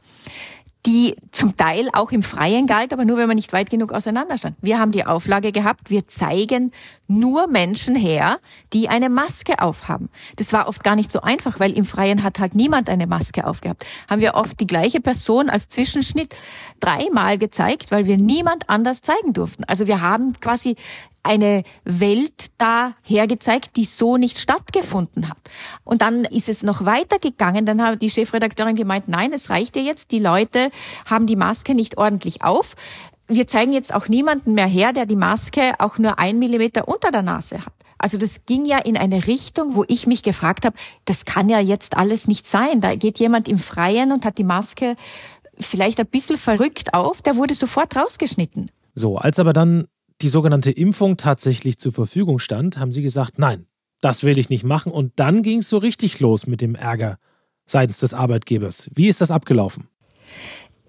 die zum Teil auch im Freien galt, aber nur wenn man nicht weit genug auseinander stand. Wir haben die Auflage gehabt, wir zeigen nur Menschen her, die eine Maske aufhaben. Das war oft gar nicht so einfach, weil im Freien hat halt niemand eine Maske aufgehabt. Haben wir oft die gleiche Person als Zwischenschnitt dreimal gezeigt, weil wir niemand anders zeigen durften. Also wir haben quasi eine Welt da hergezeigt, die so nicht stattgefunden hat. Und dann ist es noch weitergegangen. Dann hat die Chefredakteurin gemeint, nein, es reicht ja jetzt. Die Leute haben die Maske nicht ordentlich auf. Wir zeigen jetzt auch niemanden mehr her, der die Maske auch nur ein Millimeter unter der Nase hat. Also das ging ja in eine Richtung, wo ich mich gefragt habe, das kann ja jetzt alles nicht sein. Da geht jemand im Freien und hat die Maske vielleicht ein bisschen verrückt auf, der wurde sofort rausgeschnitten. So, als aber dann die sogenannte Impfung tatsächlich zur Verfügung stand, haben sie gesagt, nein, das will ich nicht machen. Und dann ging es so richtig los mit dem Ärger seitens des Arbeitgebers. Wie ist das abgelaufen?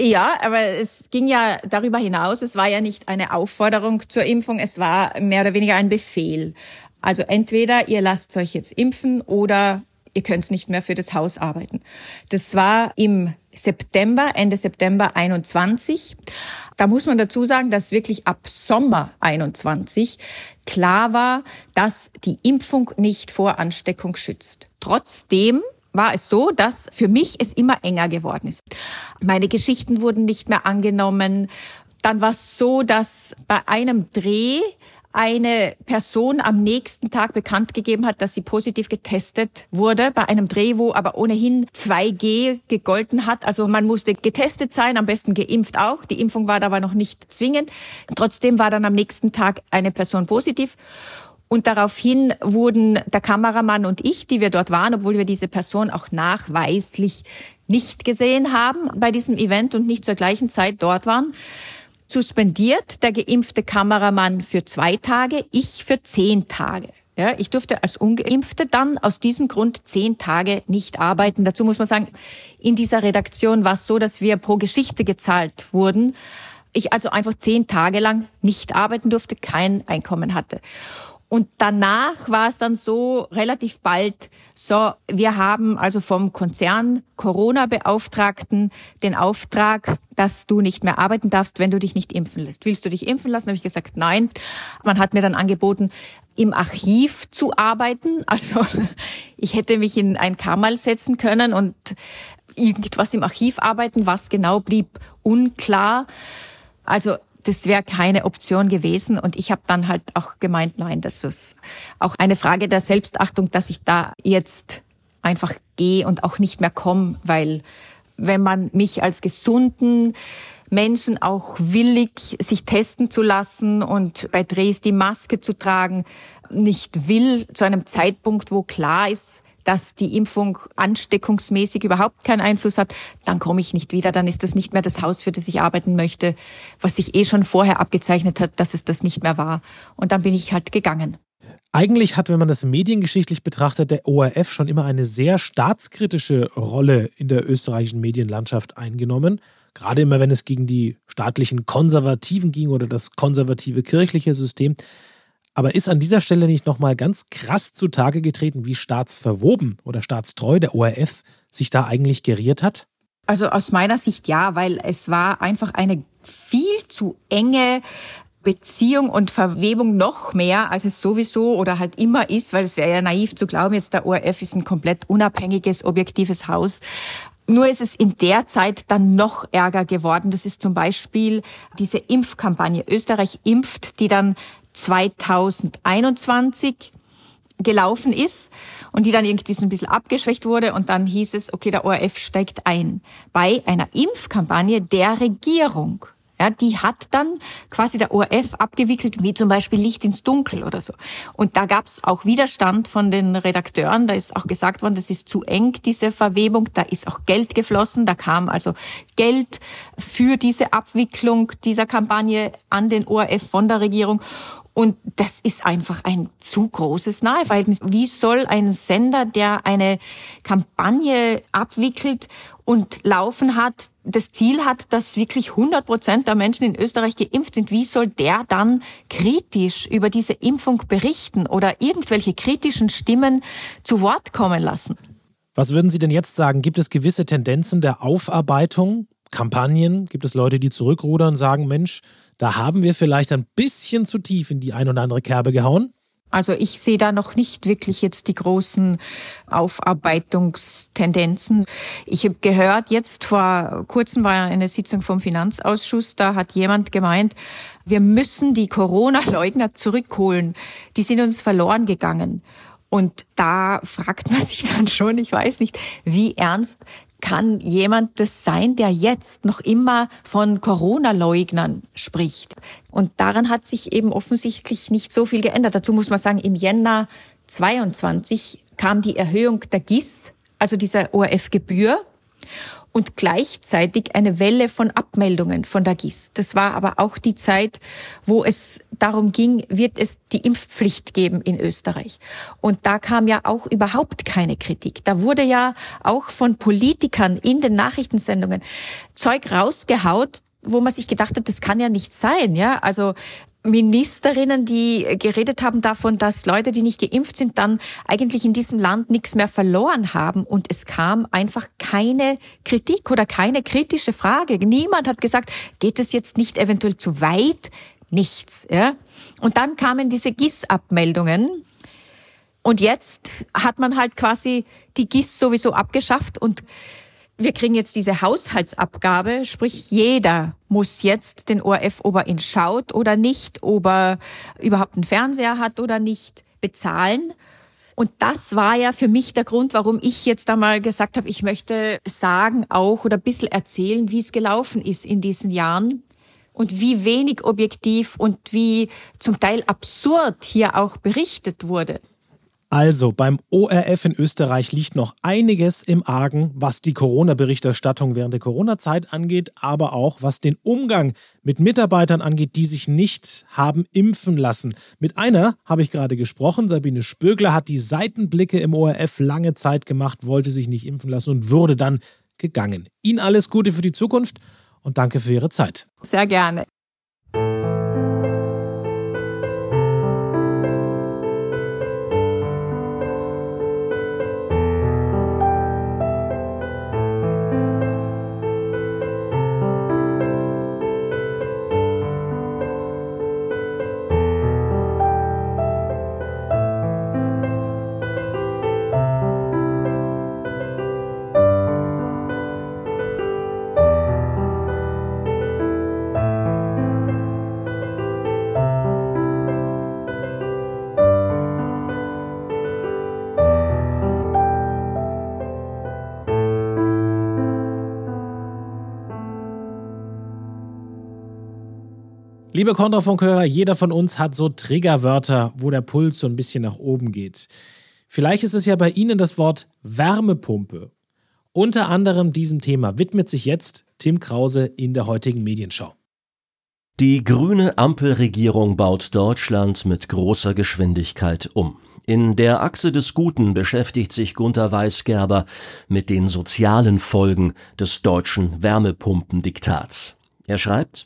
Ja, aber es ging ja darüber hinaus. Es war ja nicht eine Aufforderung zur Impfung, es war mehr oder weniger ein Befehl. Also entweder ihr lasst euch jetzt impfen oder ihr könnt nicht mehr für das Haus arbeiten. Das war im September, Ende September 21. Da muss man dazu sagen, dass wirklich ab Sommer 21 klar war, dass die Impfung nicht vor Ansteckung schützt. Trotzdem war es so, dass für mich es immer enger geworden ist. Meine Geschichten wurden nicht mehr angenommen. Dann war es so, dass bei einem Dreh eine Person am nächsten Tag bekannt gegeben hat, dass sie positiv getestet wurde bei einem Dreh, wo aber ohnehin 2G gegolten hat. Also man musste getestet sein, am besten geimpft auch. Die Impfung war aber noch nicht zwingend. Trotzdem war dann am nächsten Tag eine Person positiv. Und daraufhin wurden der Kameramann und ich, die wir dort waren, obwohl wir diese Person auch nachweislich nicht gesehen haben bei diesem Event und nicht zur gleichen Zeit dort waren, suspendiert, der geimpfte Kameramann für zwei Tage, ich für zehn Tage. Ja, ich durfte als Ungeimpfte dann aus diesem Grund zehn Tage nicht arbeiten. Dazu muss man sagen, in dieser Redaktion war es so, dass wir pro Geschichte gezahlt wurden. Ich also einfach zehn Tage lang nicht arbeiten durfte, kein Einkommen hatte. Und danach war es dann so relativ bald so, wir haben also vom Konzern Corona-Beauftragten den Auftrag, dass du nicht mehr arbeiten darfst, wenn du dich nicht impfen lässt. Willst du dich impfen lassen? Habe ich gesagt, nein. Man hat mir dann angeboten, im Archiv zu arbeiten. Also ich hätte mich in ein Kammerl setzen können und irgendwas im Archiv arbeiten. Was genau blieb unklar. Also das wäre keine Option gewesen. Und ich habe dann halt auch gemeint, nein, das ist auch eine Frage der Selbstachtung, dass ich da jetzt einfach gehe und auch nicht mehr komme, weil wenn man mich als gesunden Menschen auch willig, sich testen zu lassen und bei Drehs die Maske zu tragen, nicht will, zu einem Zeitpunkt, wo klar ist, dass die Impfung ansteckungsmäßig überhaupt keinen Einfluss hat, dann komme ich nicht wieder, dann ist das nicht mehr das Haus, für das ich arbeiten möchte, was sich eh schon vorher abgezeichnet hat, dass es das nicht mehr war. Und dann bin ich halt gegangen. Eigentlich hat, wenn man das mediengeschichtlich betrachtet, der ORF schon immer eine sehr staatskritische Rolle in der österreichischen Medienlandschaft eingenommen. Gerade immer, wenn es gegen die staatlichen Konservativen ging oder das konservative kirchliche System. Aber ist an dieser Stelle nicht nochmal ganz krass zutage getreten, wie staatsverwoben oder staatstreu der ORF sich da eigentlich geriert hat? Also aus meiner Sicht ja, weil es war einfach eine viel zu enge Beziehung und Verwebung noch mehr, als es sowieso oder halt immer ist, weil es wäre ja naiv zu glauben, jetzt der ORF ist ein komplett unabhängiges, objektives Haus. Nur ist es in der Zeit dann noch ärger geworden. Das ist zum Beispiel diese Impfkampagne. Österreich impft, die dann 2021 gelaufen ist und die dann irgendwie so ein bisschen abgeschwächt wurde und dann hieß es, okay, der ORF steigt ein bei einer Impfkampagne der Regierung. Ja, die hat dann quasi der ORF abgewickelt, wie zum Beispiel Licht ins Dunkel oder so. Und da gab es auch Widerstand von den Redakteuren. Da ist auch gesagt worden, das ist zu eng, diese Verwebung. Da ist auch Geld geflossen. Da kam also Geld für diese Abwicklung dieser Kampagne an den ORF von der Regierung. Und das ist einfach ein zu großes Naheverhältnis. Wie soll ein Sender, der eine Kampagne abwickelt und laufen hat, das Ziel hat, dass wirklich 100 Prozent der Menschen in Österreich geimpft sind, wie soll der dann kritisch über diese Impfung berichten oder irgendwelche kritischen Stimmen zu Wort kommen lassen? Was würden Sie denn jetzt sagen? Gibt es gewisse Tendenzen der Aufarbeitung, Kampagnen? Gibt es Leute, die zurückrudern und sagen, Mensch, da haben wir vielleicht ein bisschen zu tief in die ein oder andere Kerbe gehauen? Also ich sehe da noch nicht wirklich jetzt die großen Aufarbeitungstendenzen. Ich habe gehört, jetzt vor kurzem war eine Sitzung vom Finanzausschuss, da hat jemand gemeint, wir müssen die Corona-Leugner zurückholen. Die sind uns verloren gegangen. Und da fragt man sich dann schon, ich weiß nicht, wie ernst kann jemand das sein, der jetzt noch immer von Corona-Leugnern spricht. Und daran hat sich eben offensichtlich nicht so viel geändert. Dazu muss man sagen, im Jänner 22 kam die Erhöhung der GIS, also dieser ORF-Gebühr und gleichzeitig eine Welle von Abmeldungen von der GIS. Das war aber auch die Zeit, wo es darum ging, wird es die Impfpflicht geben in Österreich. Und da kam ja auch überhaupt keine Kritik. Da wurde ja auch von Politikern in den Nachrichtensendungen Zeug rausgehaut, wo man sich gedacht hat, das kann ja nicht sein, ja. Also Ministerinnen, die geredet haben davon, dass Leute, die nicht geimpft sind, dann eigentlich in diesem Land nichts mehr verloren haben. Und es kam einfach keine Kritik oder keine kritische Frage. Niemand hat gesagt, geht es jetzt nicht eventuell zu weit? Nichts. Ja? Und dann kamen diese GIS-Abmeldungen. Und jetzt hat man halt quasi die GIS sowieso abgeschafft und wir kriegen jetzt diese Haushaltsabgabe, sprich jeder muss jetzt den ORF, ob er ihn schaut oder nicht, ob er überhaupt einen Fernseher hat oder nicht, bezahlen. Und das war ja für mich der Grund, warum ich jetzt einmal gesagt habe, ich möchte sagen auch oder ein bisschen erzählen, wie es gelaufen ist in diesen Jahren und wie wenig objektiv und wie zum Teil absurd hier auch berichtet wurde. Also beim ORF in Österreich liegt noch einiges im Argen, was die Corona-Berichterstattung während der Corona-Zeit angeht, aber auch was den Umgang mit Mitarbeitern angeht, die sich nicht haben impfen lassen. Mit einer habe ich gerade gesprochen. Sabine Spögler hat die Seitenblicke im ORF lange Zeit gemacht, wollte sich nicht impfen lassen und wurde dann gegangen. Ihnen alles Gute für die Zukunft und danke für Ihre Zeit. Sehr gerne. Liebe Kontrafunkhörer, jeder von uns hat so Triggerwörter, wo der Puls so ein bisschen nach oben geht. Vielleicht ist es ja bei Ihnen das Wort Wärmepumpe. Unter anderem diesem Thema widmet sich jetzt Tim Krause in der heutigen Medienschau. Die grüne Ampelregierung baut Deutschland mit großer Geschwindigkeit um. In der Achse des Guten beschäftigt sich Gunther Weisgerber mit den sozialen Folgen des deutschen Wärmepumpendiktats. Er schreibt,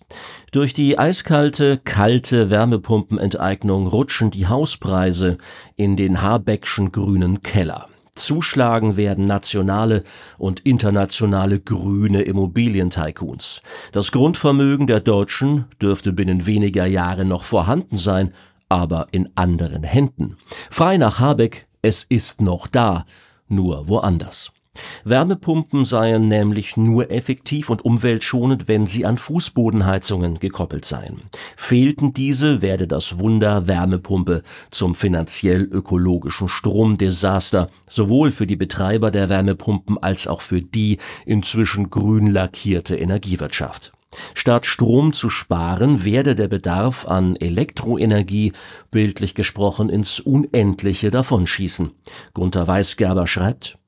durch die eiskalte, kalte Wärmepumpenenteignung rutschen die Hauspreise in den Habeckschen grünen Keller. Zuschlagen werden nationale und internationale grüne Immobilientycoons. Das Grundvermögen der Deutschen dürfte binnen weniger Jahre noch vorhanden sein, aber in anderen Händen. Frei nach Habeck, es ist noch da, nur woanders. Wärmepumpen seien nämlich nur effektiv und umweltschonend, wenn sie an Fußbodenheizungen gekoppelt seien. Fehlten diese, werde das Wunder Wärmepumpe zum finanziell ökologischen Stromdesaster, sowohl für die Betreiber der Wärmepumpen als auch für die inzwischen grün lackierte Energiewirtschaft. Statt Strom zu sparen, werde der Bedarf an Elektroenergie bildlich gesprochen ins Unendliche davonschießen. Gunther Weisgerber schreibt,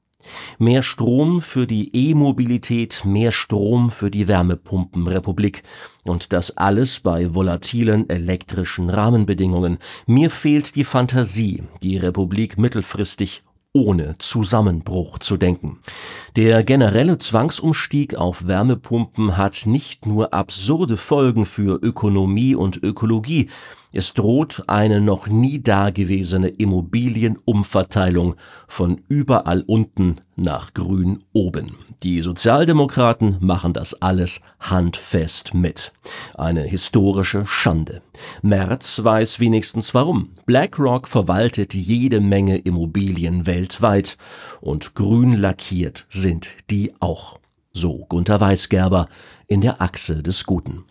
Mehr Strom für die E-Mobilität, mehr Strom für die Wärmepumpenrepublik. Und das alles bei volatilen elektrischen Rahmenbedingungen. Mir fehlt die Fantasie, die Republik mittelfristig ohne Zusammenbruch zu denken. Der generelle Zwangsumstieg auf Wärmepumpen hat nicht nur absurde Folgen für Ökonomie und Ökologie, es droht eine noch nie dagewesene Immobilienumverteilung von überall unten nach grün oben. Die Sozialdemokraten machen das alles handfest mit. Eine historische Schande. Merz weiß wenigstens warum. BlackRock verwaltet jede Menge Immobilien weltweit und grün lackiert sind die auch. So Gunther Weisgerber in der Achse des Guten.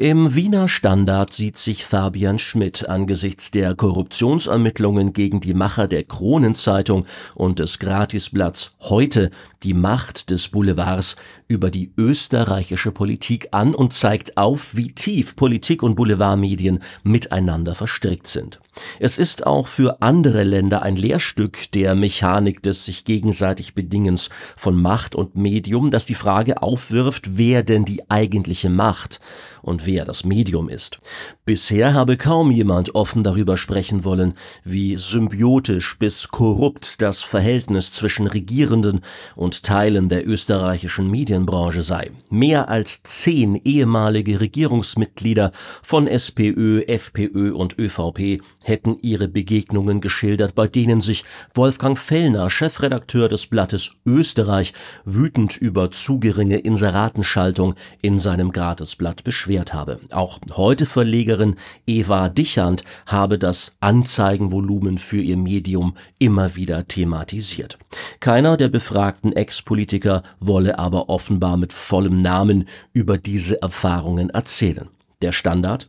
Im Wiener Standard sieht sich Fabian Schmidt angesichts der Korruptionsermittlungen gegen die Macher der Kronenzeitung und des Gratisblatts heute die Macht des Boulevards über die österreichische Politik an und zeigt auf, wie tief Politik und Boulevardmedien miteinander verstrickt sind. Es ist auch für andere Länder ein Lehrstück der Mechanik des sich gegenseitig Bedingens von Macht und Medium, das die Frage aufwirft, wer denn die eigentliche Macht und wer das Medium ist. Bisher habe kaum jemand offen darüber sprechen wollen, wie symbiotisch bis korrupt das Verhältnis zwischen Regierenden und Teilen der österreichischen Medienbranche sei. Mehr als zehn ehemalige Regierungsmitglieder von SPÖ, FPÖ und ÖVP hätten ihre Begegnungen geschildert, bei denen sich Wolfgang Fellner, Chefredakteur des Blattes Österreich, wütend über zu geringe Inseratenschaltung in seinem Gratisblatt beschwert habe. Auch heute Verlegerin Eva Dichand habe das Anzeigenvolumen für ihr Medium immer wieder thematisiert. Keiner der befragten Ex-Politiker wolle aber offenbar mit vollem Namen über diese Erfahrungen erzählen. Der Standard?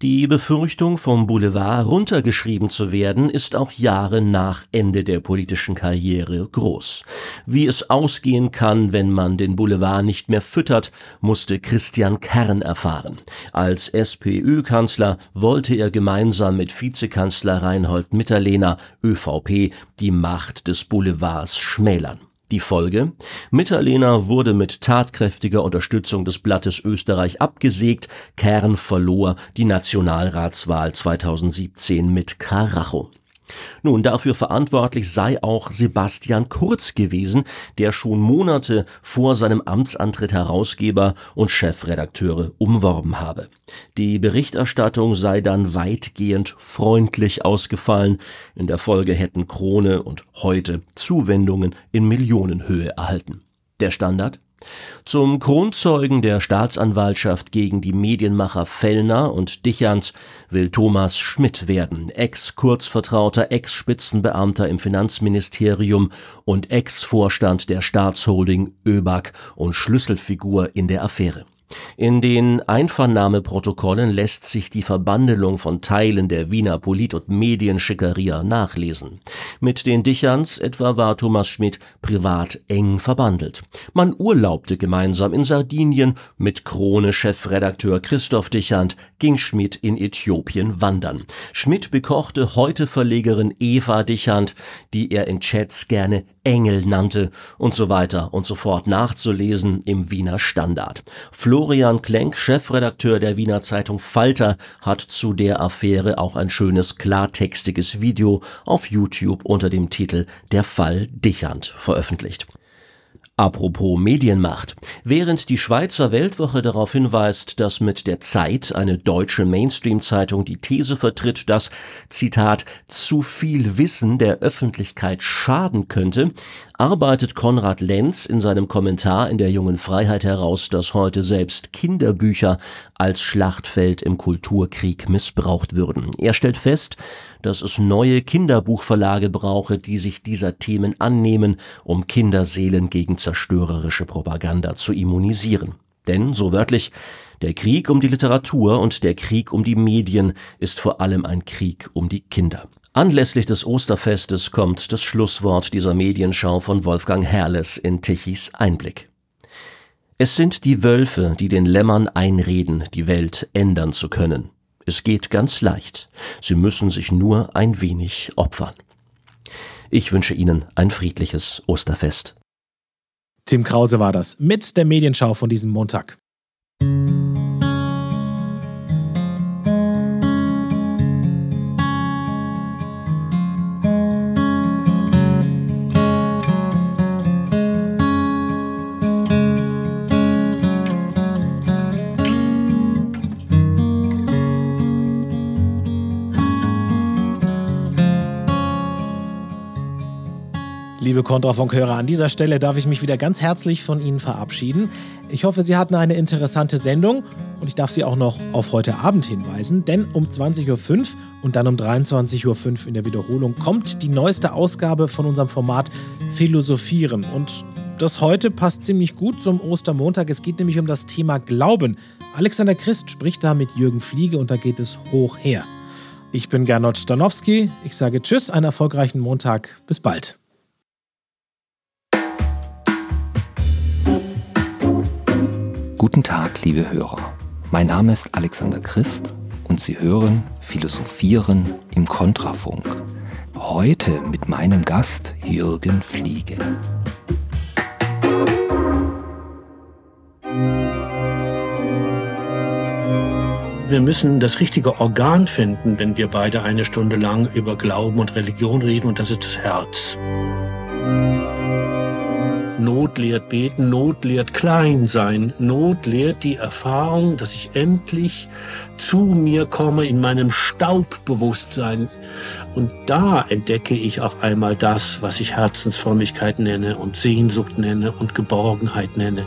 Die Befürchtung, vom Boulevard runtergeschrieben zu werden, ist auch Jahre nach Ende der politischen Karriere groß. Wie es ausgehen kann, wenn man den Boulevard nicht mehr füttert, musste Christian Kern erfahren. Als SPÖ-Kanzler wollte er gemeinsam mit Vizekanzler Reinhold Mitterlehner, ÖVP, die Macht des Boulevards schmälern. Die Folge? Mitterlehner wurde mit tatkräftiger Unterstützung des Blattes Österreich abgesägt, Kern verlor die Nationalratswahl 2017 mit Karacho. Nun, dafür verantwortlich sei auch Sebastian Kurz gewesen, der schon Monate vor seinem Amtsantritt Herausgeber und Chefredakteure umworben habe. Die Berichterstattung sei dann weitgehend freundlich ausgefallen. In der Folge hätten Krone und heute Zuwendungen in Millionenhöhe erhalten. Der Standard? Zum Kronzeugen der Staatsanwaltschaft gegen die Medienmacher Fellner und Dichand will Thomas Schmidt werden, Ex-Kurzvertrauter, Ex-Spitzenbeamter im Finanzministerium und Ex-Vorstand der Staatsholding ÖBAG und Schlüsselfigur in der Affäre. In den Einvernahmeprotokollen lässt sich die Verbandelung von Teilen der Wiener Polit- und Medienschickeria nachlesen. Mit den Dicherns etwa war Thomas Schmidt privat eng verbandelt. Man urlaubte gemeinsam in Sardinien, mit Krone-Chefredakteur Christoph Dichand ging Schmidt in Äthiopien wandern. Schmidt bekochte heute Verlegerin Eva Dichand, die er in Chats gerne Engel nannte und so weiter und so fort nachzulesen im Wiener Standard. Florian Klenk, Chefredakteur der Wiener Zeitung Falter, hat zu der Affäre auch ein schönes klartextiges Video auf YouTube unter dem Titel Der Fall Dichand veröffentlicht. Apropos Medienmacht. Während die Schweizer Weltwoche darauf hinweist, dass mit der Zeit eine deutsche Mainstream-Zeitung die These vertritt, dass, Zitat, zu viel Wissen der Öffentlichkeit schaden könnte, arbeitet Konrad Lenz in seinem Kommentar in der Jungen Freiheit heraus, dass heute selbst Kinderbücher als Schlachtfeld im Kulturkrieg missbraucht würden. Er stellt fest, dass es neue Kinderbuchverlage brauche, die sich dieser Themen annehmen, um Kinderseelen gegen zerstörerische Propaganda zu immunisieren. Denn, so wörtlich, der Krieg um die Literatur und der Krieg um die Medien ist vor allem ein Krieg um die Kinder. Anlässlich des Osterfestes kommt das Schlusswort dieser Medienschau von Wolfgang Herrles in Tichys Einblick. Es sind die Wölfe, die den Lämmern einreden, die Welt ändern zu können. Es geht ganz leicht. Sie müssen sich nur ein wenig opfern. Ich wünsche Ihnen ein friedliches Osterfest. Tim Krause war das mit der Medienschau von diesem Montag. Liebe Kontrafunk-Hörer, an dieser Stelle darf ich mich wieder ganz herzlich von Ihnen verabschieden. Ich hoffe, Sie hatten eine interessante Sendung und ich darf Sie auch noch auf heute Abend hinweisen, denn um 20.05 Uhr und dann um 23.05 Uhr in der Wiederholung kommt die neueste Ausgabe von unserem Format Philosophieren. Und das heute passt ziemlich gut zum Ostermontag. Es geht nämlich um das Thema Glauben. Alexander Christ spricht da mit Jürgen Fliege und da geht es hoch her. Ich bin Gernot Stanowski. Ich sage Tschüss, einen erfolgreichen Montag. Bis bald. Guten Tag, liebe Hörer. Mein Name ist Alexander Christ und Sie hören Philosophieren im Kontrafunk. Heute mit meinem Gast Jürgen Fliege. Wir müssen das richtige Organ finden, wenn wir beide eine Stunde lang über Glauben und Religion reden, und das ist das Herz. Not lehrt beten, Not lehrt klein sein, Not lehrt die Erfahrung, dass ich endlich zu mir komme in meinem Staubbewusstsein. Und da entdecke ich auf einmal das, was ich Herzensfrömmigkeit nenne und Sehnsucht nenne und Geborgenheit nenne.